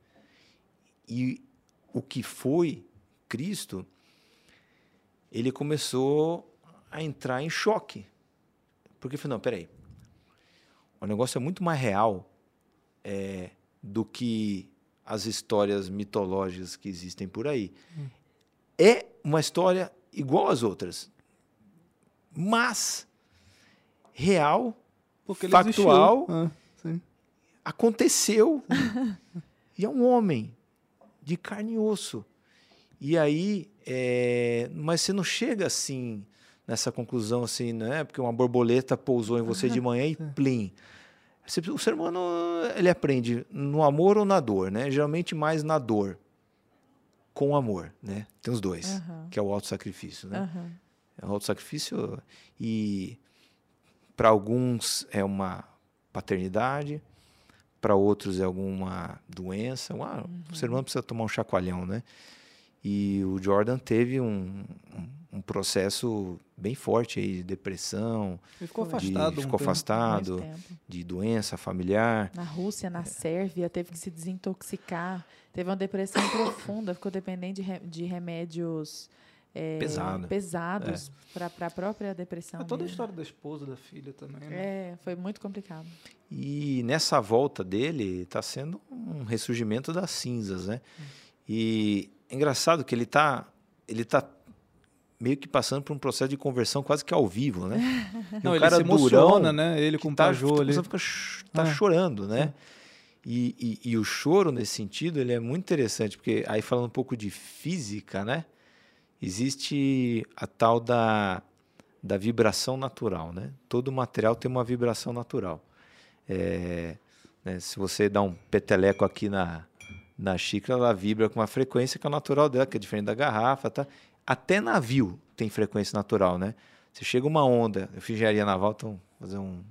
e o que foi Cristo, ele começou a entrar em choque. Porque falou, não, peraí, o negócio é muito mais real é, do que as histórias mitológicas que existem por aí. Hum. É uma história igual às outras mas real, Porque factual, ah, aconteceu. e é um homem de carne e osso. E aí, é... mas você não chega assim nessa conclusão assim, né? Porque uma borboleta pousou em você de manhã e plim. Você- O ser humano ele aprende no amor ou na dor, né? Geralmente mais na dor, com amor, né? Tem os dois, Aham. que é o autossacrifício, né? Aham. É um autossacrifício e para alguns é uma paternidade, para outros é alguma doença. Ah, O ser humano precisa tomar um chacoalhão, né? E o Jordan teve um, um- um processo bem forte aí de depressão, Ele ficou de, afastado. um ficou tempo. afastado, de doença familiar. Na Rússia, É. na Sérvia, teve que se desintoxicar. Teve uma depressão profunda, ficou dependente de, re- de remédios é, Pesado. pesados para a própria depressão. É toda a mesmo. história da esposa, da filha também, né? É, foi muito complicado. E nessa volta dele está sendo um ressurgimento das cinzas, né? E é engraçado que ele está ele tá meio que passando por um processo de conversão quase que ao vivo, né? E Não, ele cara se emociona, durão né? Ele com o tá, Pajô ali. fica- tá É. chorando, né? E, e, e o choro, nesse sentido, ele é muito interessante, porque aí falando um pouco de física, né? Existe a tal da, da vibração natural, né? Todo material tem uma vibração natural. É, né, se você dá um peteleco aqui na, na xícara, ela vibra com uma frequência que é natural dela, que é diferente da garrafa, tá? Até navio tem frequência natural, né? Você chega uma onda, eu fiz engenharia naval, então vou fazer um,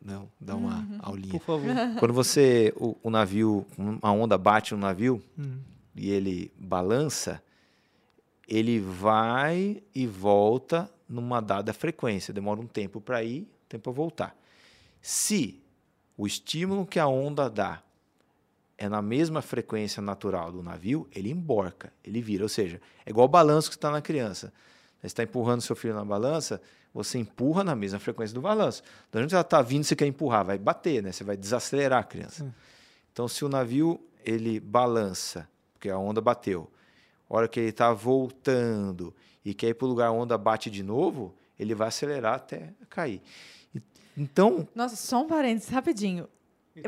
não, dar uma aulinha. Por favor. Quando você, o, o navio, uma onda bate no navio Hum. e ele balança, ele vai e volta numa dada frequência. Demora um tempo para ir, um tempo para voltar. Se o estímulo que a onda dá é na mesma frequência natural do navio, ele emborca, ele vira. Ou seja, é igual o balanço que está na criança. Você está empurrando seu filho na balança, você empurra na mesma frequência do balanço. Da onde ela está vindo, você quer empurrar, vai bater, né? Você vai desacelerar a criança. Então, se o navio ele balança, porque a onda bateu, hora que ele está voltando e quer ir para o lugar, a onda bate de novo, ele vai acelerar até cair. Então, Nossa, só um parênteses, rapidinho.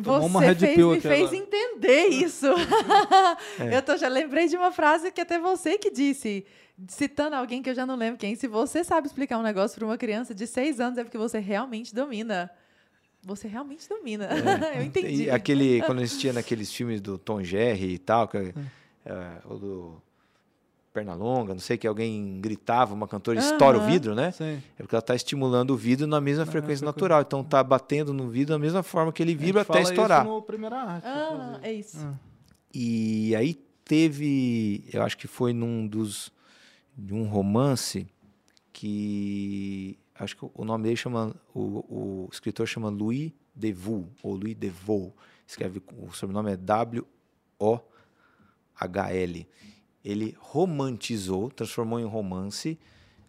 Você uma Red fez, me aquela- fez entender isso. É. Eu tô, já lembrei de uma frase que até você que disse, citando alguém que eu já não lembro quem. Se você sabe explicar um negócio para uma criança de seis anos, é porque você realmente domina. Você realmente domina. eu entendi. E aquele, quando assistia naqueles filmes do Tom Jerry e tal, que, é, o do Pernalonga, não sei, que alguém gritava, uma cantora estoura o vidro, né? Sim. É porque ela está estimulando o vidro na mesma Na frequência natural. Então tá batendo no vidro da mesma forma que ele vibra até estourar. Isso no primeira arte. Ah, é isso. Ah. E aí teve, eu acho que foi num dos de um romance que acho que o nome dele chama o, o escritor chama Louis Devaux ou Louis Devaux. Escreve o sobrenome é W O H L. Ele romantizou, transformou em romance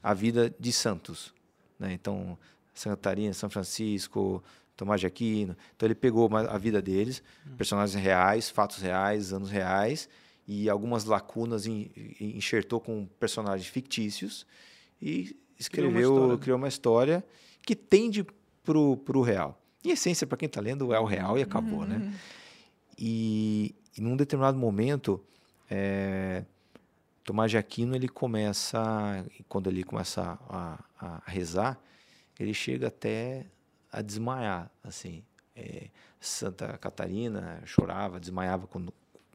a vida de santos, né? Então, Santa Catarina, São Francisco, Tomás de Aquino. Então ele pegou a vida deles, personagens reais, fatos reais, anos reais e algumas lacunas enxertou com personagens fictícios e escreveu, história. criou uma história que tende pro, pro real. Em essência, para quem está lendo, é o real e acabou, né? E, e num determinado momento, é, Tomás de Aquino ele começa, quando ele começa a, a rezar, ele chega até a desmaiar, assim. É, Santa Catarina chorava, desmaiava quando,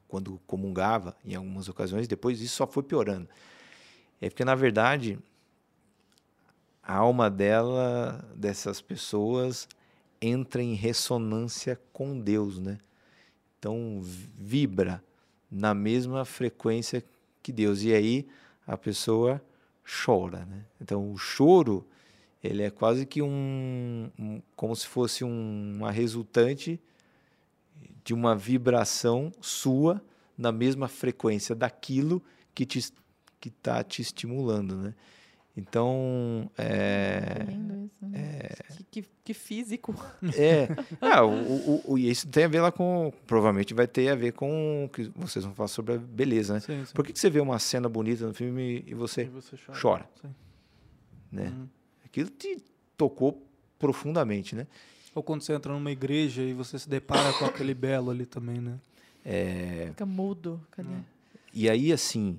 quando comungava em algumas ocasiões. Depois isso só foi piorando. É porque na verdade a alma dela, dessas pessoas, entra em ressonância com Deus, né? Então vibra na mesma frequência que Deus. E aí a pessoa chora, né? Então o choro ele é quase que um, um- como se fosse um- uma resultante de uma vibração sua na mesma frequência daquilo que te que está te estimulando, né? Então é, Que lindo isso. Que, que- que físico. é, ah, o, o, o- e isso tem a ver lá com. Provavelmente vai ter a ver com o que vocês vão falar sobre a beleza, né? Sim, sim. Por que, que você vê uma cena bonita no filme e você, E você chora. chora. Sim. né? Uhum. Aquilo te tocou profundamente, né? Ou quando você entra numa igreja e você se depara com aquele belo ali também, né? Fica mudo. Cadê? Hum. E aí, assim,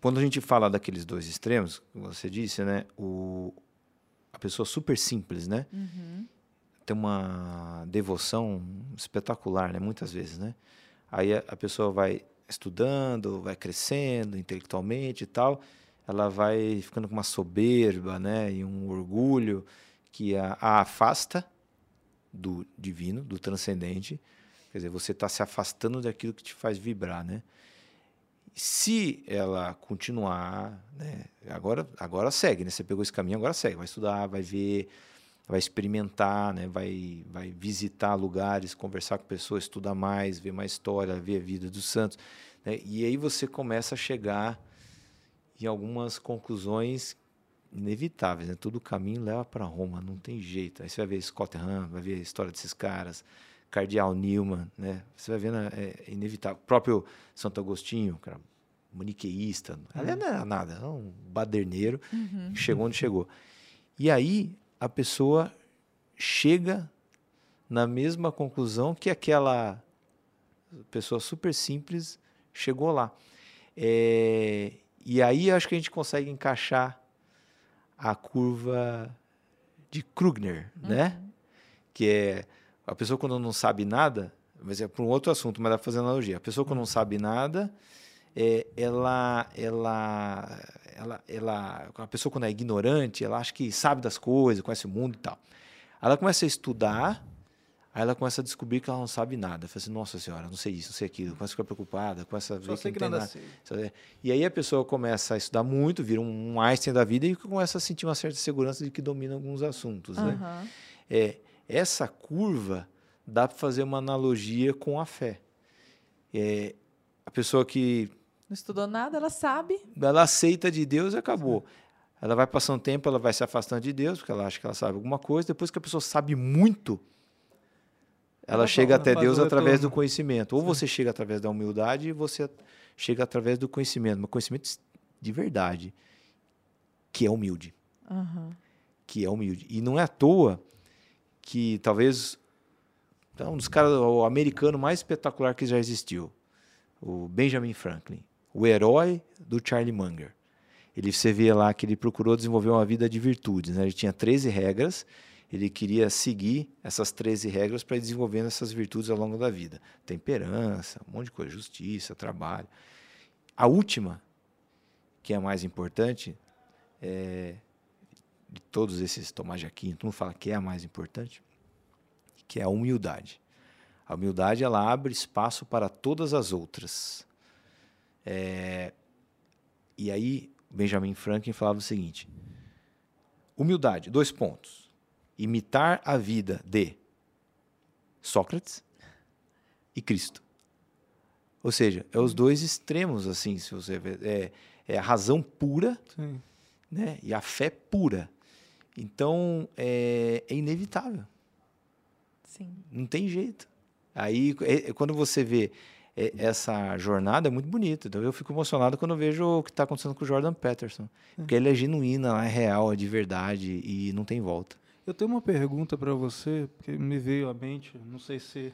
Quando a gente fala daqueles dois extremos, que você disse, né? O, a pessoa super simples, né? Uhum. tem uma devoção espetacular, né? Muitas vezes, né? Aí a, a pessoa vai estudando, vai crescendo intelectualmente e tal, ela vai ficando com uma soberba, né? E um orgulho que a, a afasta do divino, do transcendente. Quer dizer, você está se afastando daquilo que te faz vibrar, né? Se ela continuar, né? Agora, agora segue, né? Você pegou esse caminho, agora segue, vai estudar, vai ver, vai experimentar, né? vai, vai visitar lugares, conversar com pessoas, estudar mais, ver mais história, ver a vida dos santos. Né? E aí você começa a chegar em algumas conclusões inevitáveis. Né? Todo caminho leva para Roma, não tem jeito. Aí você vai ver Scott Hahn, vai ver a história desses caras, Cardeal Newman, né? você vai vendo, é, é inevitável. O próprio Santo Agostinho, cara, maniqueísta, uhum. aliás não era nada, era um baderneiro, uhum. chegou onde chegou. E aí a pessoa chega na mesma conclusão que aquela pessoa super simples chegou lá. É, e aí acho que a gente consegue encaixar a curva de Krugner, uhum. né? Que é a pessoa quando não sabe nada, mas é para um outro assunto, mas dá para fazer analogia. A pessoa quando não sabe nada, é, ela, ela, ela, ela, a pessoa quando é ignorante, ela acha que sabe das coisas, conhece o mundo e tal. Ela começa a estudar, aí ela começa a descobrir que ela não sabe nada. Fala assim, nossa senhora, não sei isso, não sei aquilo. Começa a ficar preocupada, começa a ver Só que, não tem nada. nada. E aí a pessoa começa a estudar muito, vira um Einstein da vida e começa a sentir uma certa segurança de que domina alguns assuntos. Uhum. Né? É, essa curva dá para fazer uma analogia com a fé. É, a pessoa que não estudou nada, ela sabe. Ela aceita de Deus e acabou. Ela vai passando tempo, ela vai se afastando de Deus, porque ela acha que ela sabe alguma coisa. Depois que a pessoa sabe muito, ela, ela chega até Deus através do conhecimento. Ou Sim. você chega através da humildade, e você chega através do conhecimento, mas conhecimento de verdade, que é humilde. Uhum. Que é humilde. E não é à toa que talvez então, um dos caras, o americano mais espetacular que já existiu, o Benjamin Franklin o herói do Charlie Munger. Ele você vê lá que ele procurou desenvolver uma vida de virtudes, né? Ele tinha 13 regras, ele queria seguir essas 13 regras para desenvolvendo essas virtudes ao longo da vida. Temperança, um monte de coisa, justiça, trabalho. A última, que é a mais importante, é, de todos esses Tomás de Aquino, todo mundo fala que é a mais importante, que é a humildade. A humildade ela abre espaço para todas as outras. É, e aí, Benjamin Franklin falava o seguinte: humildade, dois pontos. Imitar a vida de Sócrates e Cristo. Ou seja, é os dois extremos, assim, se você ver. É, é a razão pura né, e a fé pura. Então, é, é inevitável. Sim. Não tem jeito. Aí, é, é quando você vê essa jornada é muito bonita. Então eu fico emocionado quando eu vejo o que está acontecendo com o Jordan Peterson. Porque ele é genuína, é real, é de verdade e não tem volta. Eu tenho uma pergunta para você, que me veio à mente, não sei se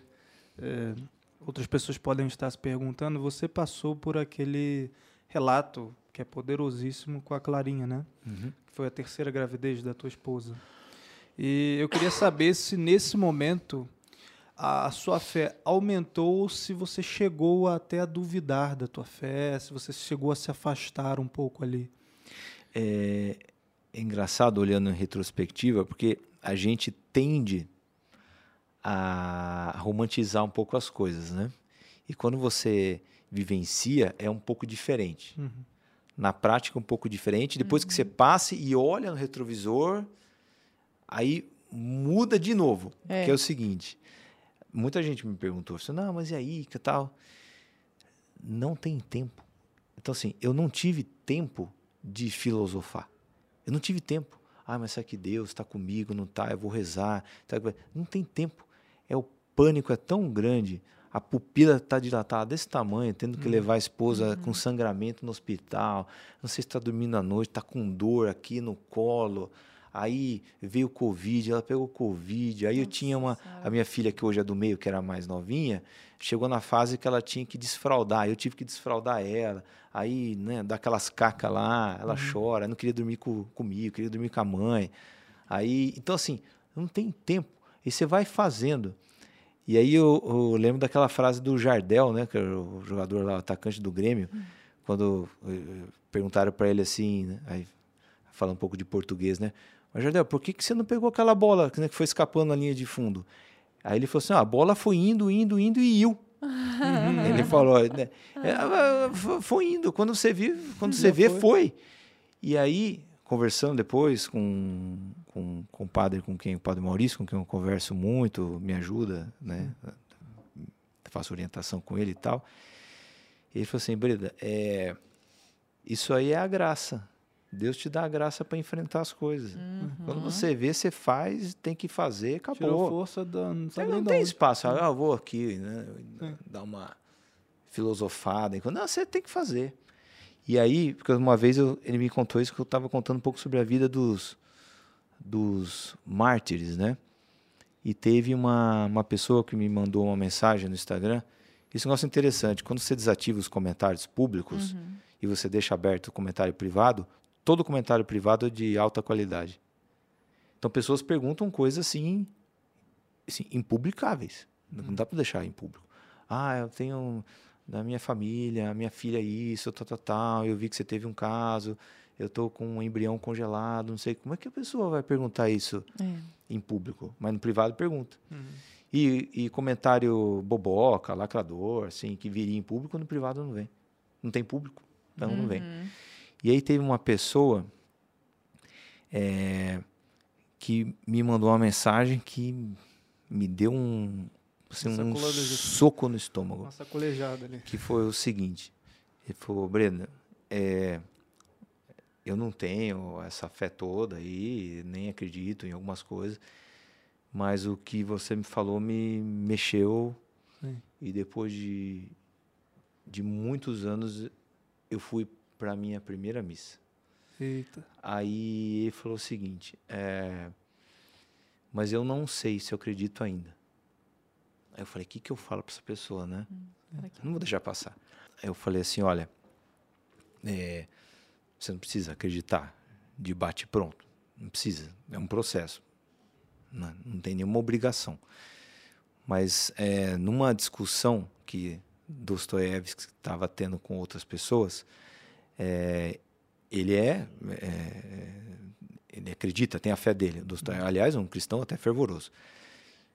é, outras pessoas podem estar se perguntando. Você passou por aquele relato que é poderosíssimo com a Clarinha, né? Uhum. Que foi a terceira gravidez da tua esposa. E eu queria saber se nesse momento a sua fé aumentou se você chegou até a duvidar da tua fé, se você chegou a se afastar um pouco ali. É, é engraçado olhando em retrospectiva, porque a gente tende a romantizar um pouco as coisas, né? E quando você vivencia, é um pouco diferente. Uhum. Na prática, um pouco diferente. Depois uhum. que você passe e olha no retrovisor, aí muda de novo. É. Que é o seguinte: muita gente me perguntou assim, não, mas e aí, que tal? Não tem tempo. Então, assim, eu não tive tempo de filosofar. Eu não tive tempo. Ah, mas será que Deus está comigo? Não está? Eu vou rezar. Tá... Não tem tempo. É o pânico é tão grande. A pupila está dilatada desse tamanho, tendo que uhum. levar a esposa uhum. com sangramento no hospital. Não sei se está dormindo à noite, está com dor aqui no colo. Aí veio o Covid, ela pegou Covid. Aí Nossa, eu tinha uma. A minha filha, que hoje é do meio, que era mais novinha, chegou na fase que ela tinha que desfraldar. Eu tive que desfraldar ela. Aí, né, dá aquelas cacas lá, ela uhum. chora, não queria dormir com, comigo, queria dormir com a mãe. Aí, então assim, não tem tempo. E você vai fazendo. E aí eu, eu lembro daquela frase do Jardel, né, que é o jogador lá, o atacante do Grêmio, Hum. quando eh, perguntaram para ele assim, né, aí fala um pouco de português, né? Mas Jardel, por que, que você não pegou aquela bola né, que foi escapando na linha de fundo? Aí ele falou assim: ah, a bola foi indo, indo, indo e iu. Ele falou, né? É, ah, fo- foi indo. Quando você viu, quando você Já vê, foi. foi. E aí, conversando depois com, com, com o padre, com quem o padre Maurício, com quem eu converso muito, me ajuda, né? Faço orientação com ele e tal. Ele falou assim, Breda, é, isso aí é a graça. Deus te dá a graça para enfrentar as coisas. Quando você vê, você faz, tem que fazer, acabou. Tirou força da. Não sabe não tem onde. espaço. Ah, eu vou aqui, né? Dar uma filosofada. Não, você tem que fazer. E aí, porque uma vez eu- ele me contou isso, que eu estava contando um pouco sobre a vida dos, dos mártires, né? E teve uma, uma pessoa que me mandou uma mensagem no Instagram. Isso é um negócio interessante. Quando você desativa os comentários públicos e você deixa aberto o comentário privado, todo comentário privado é de alta qualidade. Então, pessoas perguntam coisas assim, assim impublicáveis. Não dá para deixar em público. Ah, eu tenho na minha família, a minha filha é isso, tal, tal, tal. Eu vi que você teve um caso, eu tô com um embrião congelado, não sei. Como é que a pessoa vai perguntar isso É. em público? Mas no privado pergunta. Uhum. E, e comentário boboca, lacrador, assim, que viria em público, no privado não vem. Não tem público, então não vem. Uhum. E aí teve uma pessoa é, que me mandou uma mensagem que me deu um, assim, um soco no estômago. Nossa colejada ali. Que foi o seguinte: ele falou, Brenda, é, eu não tenho essa fé toda aí, nem acredito em algumas coisas, mas o que você me falou me mexeu. Sim. E depois de, de muitos anos, eu fui para a minha primeira missa. Eita. Aí ele falou o seguinte: é, mas eu não sei se eu acredito ainda. Aí eu falei: o que, que eu falo para essa pessoa, né? Aqui. Não vou deixar passar. Aí eu falei assim: olha, é, você não precisa acreditar de bate pronto. Não precisa. É um processo. Não, não tem nenhuma obrigação. Mas é, numa discussão que Dostoiévski estava tendo com outras pessoas, é, ele é, é, ele acredita, tem a fé dele. Dostoiévski, aliás, é um cristão até fervoroso.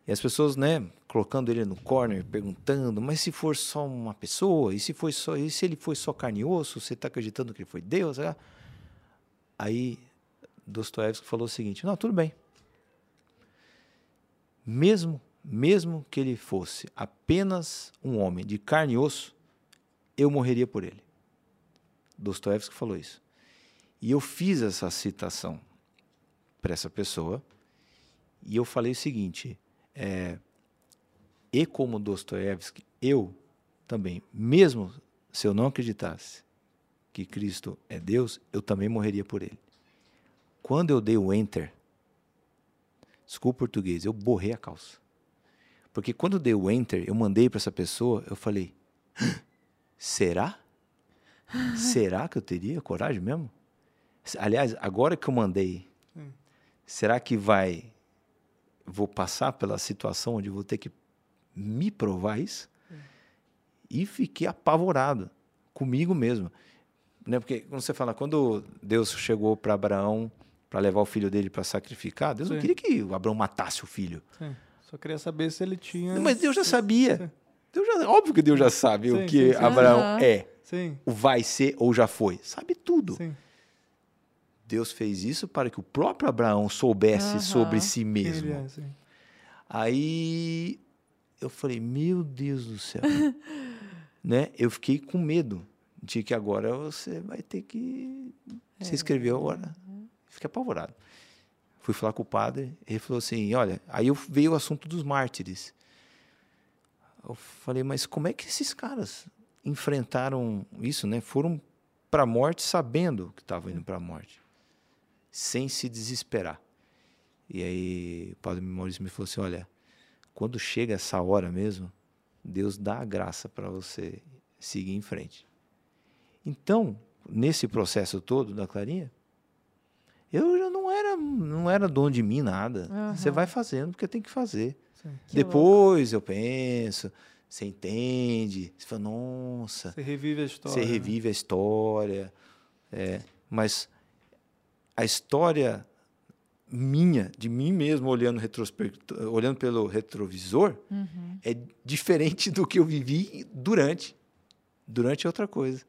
E as pessoas, né, colocando ele no corner, perguntando, mas se for só uma pessoa, e se foi só, e se ele foi só carne e osso, você está acreditando que ele foi Deus? Aí Dostoiévski falou o seguinte: não, tudo bem. Mesmo, mesmo que ele fosse apenas um homem de carne e osso, eu morreria por ele. Dostoiévski falou isso. E eu fiz essa citação para essa pessoa e eu falei o seguinte: é, e como Dostoiévski, eu também, mesmo se eu não acreditasse que Cristo é Deus, eu também morreria por ele. Quando eu dei o enter, desculpa o português, eu borrei a calça. Porque quando eu dei o enter, eu mandei para essa pessoa, eu falei: será? será que eu teria coragem mesmo? Aliás, agora que eu mandei, será que vai vou passar pela situação onde vou ter que me provar isso? E fiquei apavorado comigo mesmo. Né? Porque quando você fala, quando Deus chegou para Abraão para levar o filho dele para sacrificar, Deus não Sim. queria que o Abraão matasse o filho. Sim. Só queria saber se ele tinha. Não, Mas Deus já sabia. Deus já, óbvio que Deus já sabe Sim, o que sim, sim. Abraão Aham. é, Sim, o vai ser ou já foi. Sabe tudo. sim. Deus fez isso para que o próprio Abraão soubesse Aham. sobre si Quem mesmo. é. Aí eu falei, meu Deus do céu. né? Eu fiquei com medo de que agora você vai ter que. Você escreveu agora. Fiquei apavorado. Fui falar com o padre, ele falou assim: olha, aí eu veio o assunto dos mártires. Eu falei, mas como é que esses caras enfrentaram isso, né? Foram para a morte sabendo que estavam indo para a morte, sem se desesperar. E aí o padre Maurício me falou assim: olha, quando chega essa hora mesmo, Deus dá a graça para você seguir em frente. Então, nesse processo todo da Clarinha, Eu já não era, não era dono de mim nada. Você Aham. vai fazendo porque tem que fazer. Que Depois eu penso, você entende, você fala, nossa, Você revive a história. você né? revive a história. é, mas a história minha, de mim mesmo, olhando, olhando pelo retrovisor, Uhum. é diferente do que eu vivi durante. Durante é outra coisa.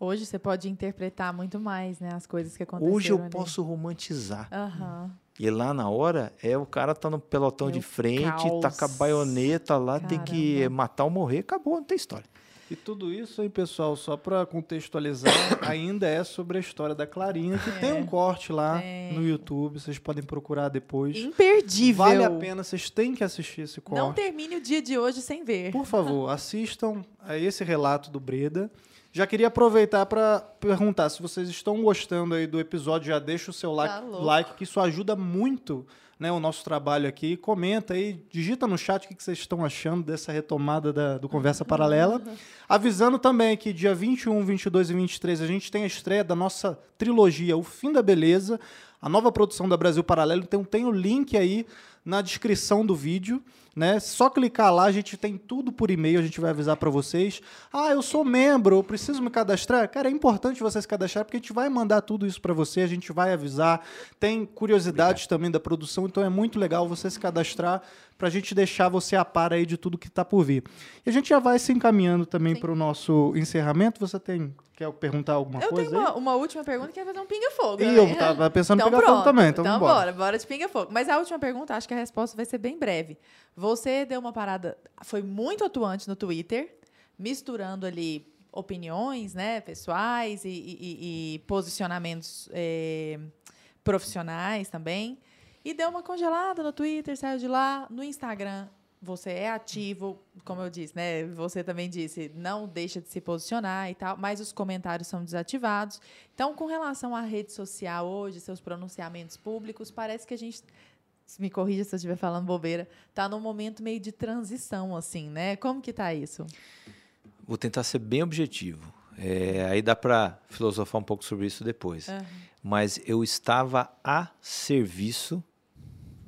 Hoje você pode interpretar muito mais, né, as coisas que aconteceram Hoje eu ali. posso romantizar. Aham. E lá na hora, é o cara tá no pelotão É de frente, tá com a caos. baioneta lá, tem que Caramba. matar ou morrer, acabou, não tem história. E tudo isso aí, pessoal, só para contextualizar, ainda é sobre a história da Clarinha, que tem um corte lá Tem. no YouTube, vocês podem procurar depois. Imperdível. Vale a pena, vocês têm que assistir esse corte. Não termine o dia de hoje sem ver. Por favor, assistam a esse relato do Breda. Já queria aproveitar para perguntar se vocês estão gostando aí do episódio, já deixa o seu like, Tá like que isso ajuda muito né, o nosso trabalho aqui. Comenta aí, digita no chat o que vocês estão achando dessa retomada da- do Conversa Paralela. Avisando também que dia 21, 22 e 23 a gente tem a estreia da nossa trilogia O Fim da Beleza, a nova produção da Brasil Paralelo. Então tem o link aí na descrição do vídeo, né? Só clicar lá, a gente tem tudo por e-mail, a gente vai avisar para vocês. Ah, eu sou membro, eu preciso me cadastrar. Cara, é importante você se cadastrar porque a gente vai mandar tudo isso para você, a gente vai avisar. Tem curiosidades também da produção, então é muito legal você se cadastrar para a gente deixar você a par aí de tudo que está por vir. E a gente já vai se encaminhando também para o nosso encerramento. Você tem quer perguntar alguma Eu coisa tenho aí? uma, uma última pergunta que é fazer um pinga-fogo. Ih, né? eu tava pensando Então em pegar fogo pronto. também, então, então bora, bora de pinga-fogo. Mas a última pergunta, acho que a resposta vai ser bem breve. Você deu uma parada, foi muito atuante no Twitter, misturando ali opiniões, né, pessoais e, e- e- e posicionamentos eh, profissionais também. E deu uma congelada no Twitter, saiu de lá. No Instagram, você é ativo, como eu disse, né? Você também disse, não deixa de se posicionar e tal, mas os comentários são desativados. Então, com relação à rede social hoje, seus pronunciamentos públicos, parece que a gente me corrija se eu estiver falando bobeira, tá num momento meio de transição, assim, né? Como que tá isso? Vou tentar ser bem objetivo. É, aí dá para filosofar um pouco sobre isso depois. Aham. Mas eu estava a serviço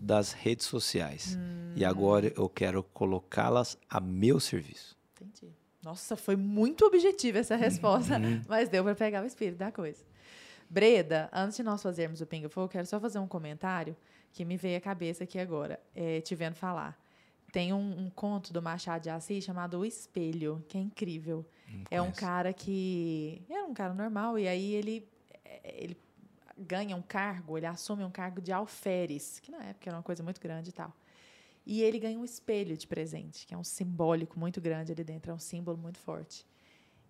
das redes sociais. E agora eu quero colocá-las a meu serviço. Entendi. Nossa, foi muito objetiva essa resposta, mas deu para pegar o espírito da coisa. Breda, antes de nós fazermos o Pinga Fogo, quero só fazer um comentário que me veio à cabeça aqui agora, é, te vendo falar. Tem um, um conto do Machado de Assis chamado O Espelho, que é incrível. É um cara que era um cara normal e aí ele é, ele ganha um cargo, ele assume um cargo de alferes, que na época era uma coisa muito grande e tal. E ele ganha um espelho de presente, que é um simbólico muito grande ali dentro, é um símbolo muito forte.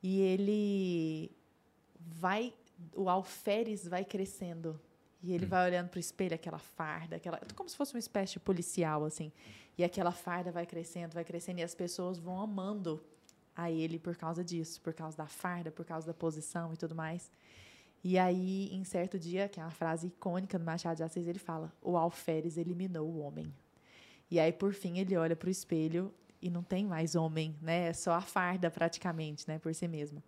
E ele vai, o alferes vai crescendo. E ele vai olhando para o espelho, aquela farda, aquela, como se fosse uma espécie de policial, assim. E aquela farda vai crescendo, vai crescendo, e as pessoas vão amando a ele por causa disso, por causa da farda, por causa da posição e tudo mais. E aí, em certo dia, que é uma frase icônica do Machado de Assis, ele fala: o alferes eliminou o homem. E aí, por fim, ele olha para o espelho e não tem mais homem, né? É só a farda, praticamente, né? Por si mesma.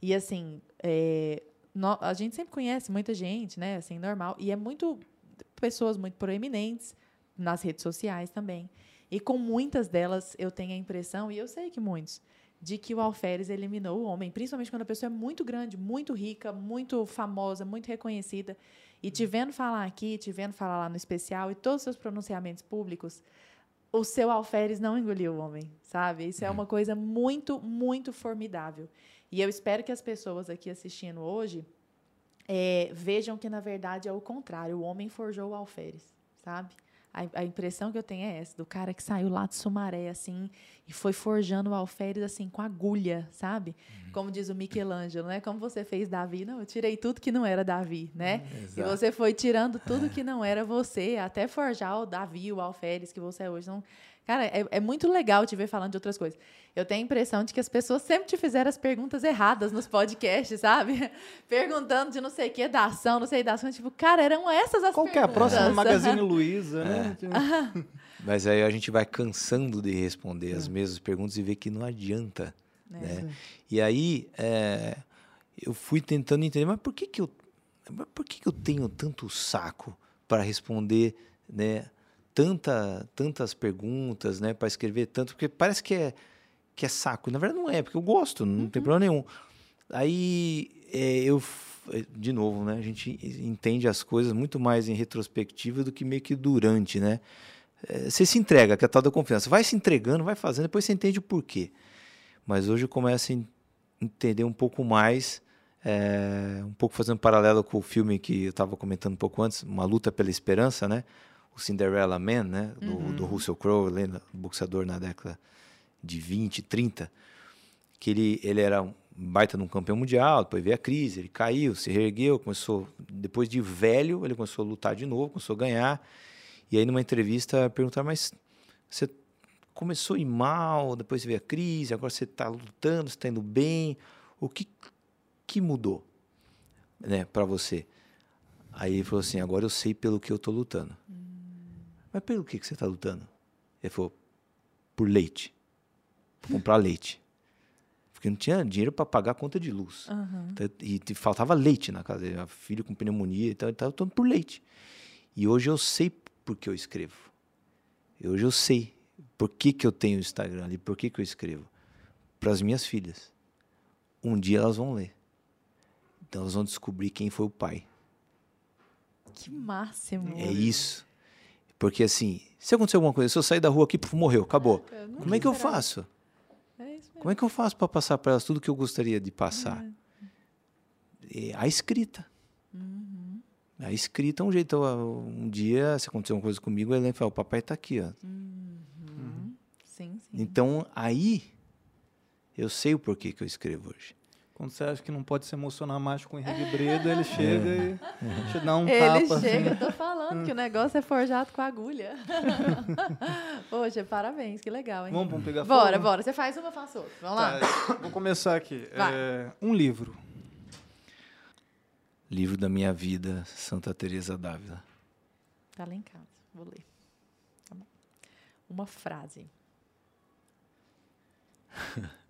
E, assim, é, nó- a gente sempre conhece muita gente, né? Assim, normal. E é muito... Pessoas muito proeminentes nas redes sociais também. E com muitas delas, eu tenho a impressão, e eu sei que muitos, de que o alferes eliminou o homem, principalmente quando a pessoa é muito grande, muito rica, muito famosa, muito reconhecida. E te vendo falar aqui, te vendo falar lá no especial e todos os seus pronunciamentos públicos, o seu alferes não engoliu o homem, sabe? Isso é uma coisa muito, muito formidável. E eu espero que as pessoas aqui assistindo hoje é, vejam que, na verdade, é o contrário. O homem forjou o alferes, sabe? A, a impressão que eu tenho é essa, do cara que saiu lá de Sumaré, assim, e foi forjando o alferes, assim, com agulha, sabe? Como diz o Michelangelo, né? Como você fez Davi? Não, eu tirei tudo que não era Davi, né? E Exato. você foi tirando tudo que não era você, até forjar o Davi, o alferes que você é hoje. Então, cara, é, é muito legal te ver falando de outras coisas. Eu tenho a impressão de que as pessoas sempre te fizeram as perguntas erradas nos podcasts, sabe? Perguntando de não sei o que, da ação, não sei da ação. Tipo, cara, eram essas as Qual que é a perguntas. próxima Magazine Luiza, né? Mas aí a gente vai cansando de responder as mesmas perguntas e ver que não adianta. É. Né? E aí é, eu fui tentando entender, mas por que, que eu mas por que que eu tenho tanto saco para responder, né? Tanta, tantas perguntas, né? Para escrever tanto, porque parece que é, que é saco. Na verdade, não é, porque eu gosto, não tem problema nenhum. Aí é, eu, é, de novo, né? A gente entende as coisas muito mais em retrospectiva do que meio que durante, né? É, Você se entrega, que é a tal da confiança. Vai se entregando, vai fazendo, depois você entende o porquê. Mas hoje eu começo a en- entender um pouco mais, é, um pouco fazendo paralelo com o filme que eu estava comentando um pouco antes, Uma Luta pela Esperança, né? O Cinderella Man, né? Do, do Russell Crowe, lenda- boxeador na década de 20, 30, que ele, ele era um baita de um campeão mundial, depois veio a crise, ele caiu, se reergueu, começou, depois de velho, ele começou a lutar de novo, começou a ganhar, e aí numa entrevista perguntaram, mas você começou a ir mal, depois veio a crise, agora você está lutando, você está indo bem, o que, que mudou né, para você? Aí ele falou assim, agora eu sei pelo que eu estou lutando. Mas pelo que, que você está lutando? Ele falou, por leite. Pra comprar leite. Porque não tinha dinheiro para pagar a conta de luz. Então, E te faltava leite na casa dele. Filho com pneumonia e tal, ele estava lutando por leite. E hoje eu sei por que eu escrevo. E hoje eu sei por que, que eu tenho o Instagram ali, por que, que eu escrevo. Para as minhas filhas. Um dia elas vão ler. Então elas vão descobrir quem foi o pai. Que máximo. É isso. Porque assim, se acontecer alguma coisa, se eu sair da rua aqui, puf, morreu, acabou. eu nunca Como é que eu faço? É. Como é que eu faço para passar para elas tudo que eu gostaria de passar? É a escrita. A escrita é um jeito. Um dia, se acontecer uma coisa comigo, a fala: o papai está aqui. Ó. Sim, sim. Então, aí, eu sei o porquê que eu escrevo hoje. Quando você acha que não pode se emocionar mais com o Henrique Breda, ele chega e te dá um Ele tapa. chega, eu assim. tô falando que o negócio é forjado com agulha. Poxa, parabéns, que legal, hein? Vamos, vamos pegar Bora, fogo? bora. Você faz uma, eu faço outra. Vamos lá. Tá, vou começar aqui. É, um livro. Livro da minha vida, Santa Teresa d'Ávila. Tá lá em casa, vou ler. Tá bom. Uma frase.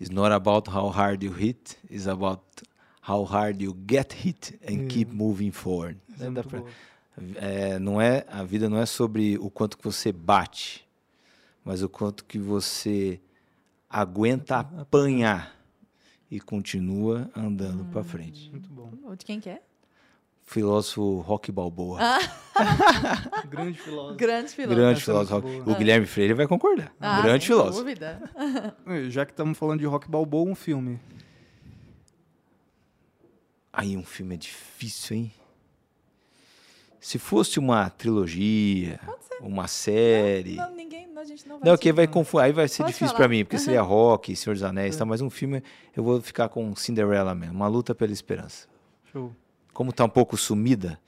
It's not about how hard you hit, it's about how hard you get hit and keep moving forward. É pra-. É, não é a vida não é sobre o quanto que você bate, mas o quanto que você aguenta apanhar e continua andando para frente. Muito bom. De quem que é? Filósofo Rock Balboa, Grande filósofo. Grande filósofo. grande é filósofo. O Guilherme Freire vai concordar. Ah, grande sem filósofo. dúvida. Já que estamos falando de rock balboa, um filme. Aí um filme é difícil, hein? Se fosse uma trilogia, uma série, Não, ninguém, a gente não vai. Não, que vai confundir. Aí vai ser Pode difícil pra mim, porque seria Rock, Senhor dos Anéis, tá? Mas um filme, eu vou ficar com Cinderella mesmo. Uma luta pela esperança. Show. Como tá um pouco sumida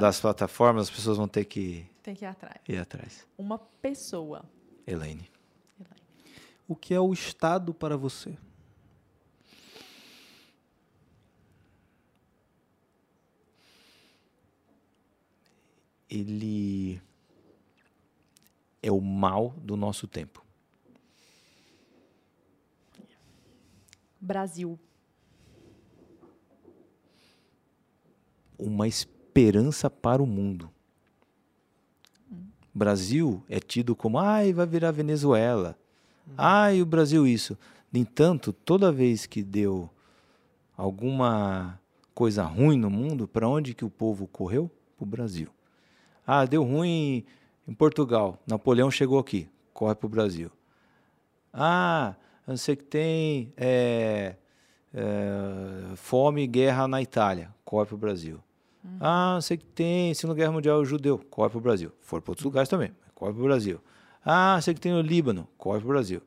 das plataformas, as pessoas vão ter que Tem que ir atrás. ir atrás. Uma pessoa. Elaine. O que é o Estado para você? Ele é o mal do nosso tempo. Brasil. Uma esperança para o mundo. Brasil é tido como, ai, vai virar Venezuela. Ai, o Brasil isso. No entanto, toda vez que deu alguma coisa ruim no mundo, para onde que o povo correu? Para o Brasil. Ah, deu ruim em Portugal. Napoleão chegou aqui. Corre para o Brasil. Ah, eu sei que tem é, é, fome e guerra na Itália. Corre para o Brasil. Ah, não sei que tem Segunda Guerra Mundial judeu. Corre para o Brasil. For para outros lugares também. Corre para o Brasil. Ah, sei que tem o Líbano. Corre para o Brasil.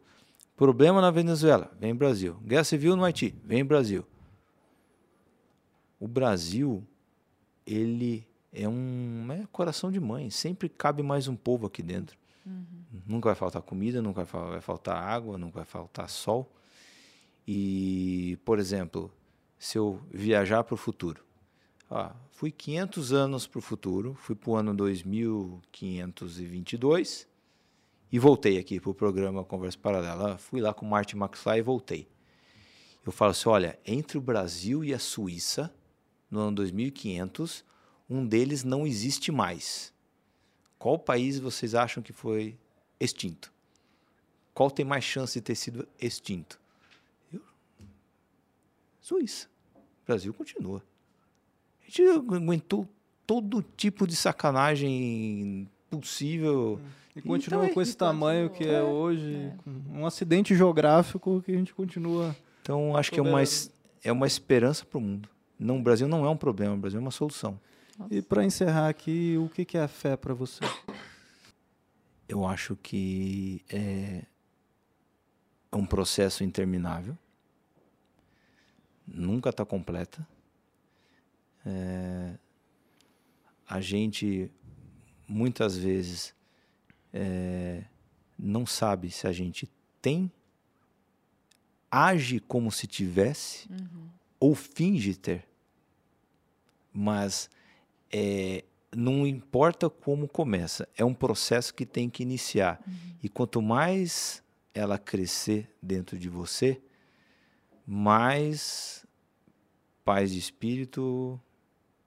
Problema na Venezuela. Vem Brasil. Guerra Civil no Haiti. Vem Brasil. O Brasil, ele é um é coração de mãe. Sempre cabe mais um povo aqui dentro. Nunca vai faltar comida, nunca vai faltar água, nunca vai faltar sol. E, por exemplo, se eu viajar para o futuro, ó, fui 500 anos para o futuro, fui para o ano 2522 e voltei aqui para o programa Conversa Paralela. Fui lá com o Martin McFly e voltei. Eu falo assim, olha, entre o Brasil e a Suíça, no ano 2500, um deles não existe mais. Qual país vocês acham que foi extinto? Qual tem mais chance de ter sido extinto? Eu? Suíça. O Brasil continua. A gente aguentou todo tipo de sacanagem possível. E continua Então, com esse tamanho que é continua. hoje, com um acidente geográfico que a gente continua. Então, acho que é uma, é uma esperança para o mundo. Não, o Brasil não é um problema, o Brasil é uma solução. E para encerrar aqui, o que que é a fé para você? Eu acho que é, é um processo interminável. Nunca está completa. É, a gente, muitas vezes, é, não sabe se a gente tem, age como se tivesse, ou finge ter. Mas é, não importa como começa, é um processo que tem que iniciar. E quanto mais ela crescer dentro de você, mais paz de espírito,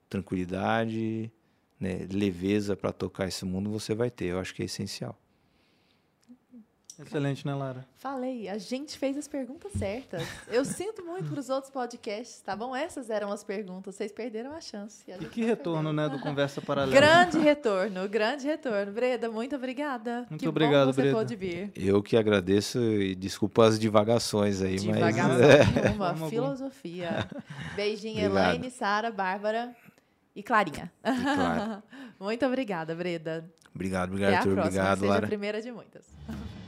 tranquilidade, né, leveza para tocar esse mundo você vai ter. Eu acho que é essencial. Excelente, né, Lara? Falei, a gente fez as perguntas certas. Eu sinto muito para os outros podcasts, tá bom? Essas eram as perguntas, vocês perderam a chance. a E que não retorno, perdeu. né, do Conversa Paralela. Grande retorno, grande retorno. Breda, muito obrigada. Muito que obrigado, bom que você Breda. pôde vir. Eu que agradeço e desculpa as divagações aí, Devagação mas nenhuma, Vamos, vamos. filosofia. Beijinho, Obrigado. Elaine, Sara, Bárbara e Clarinha. claro. muito obrigada, Breda. obrigado, Até obrigado, a Arthur, próxima, obrigado, seja Lara. a primeira de muitas.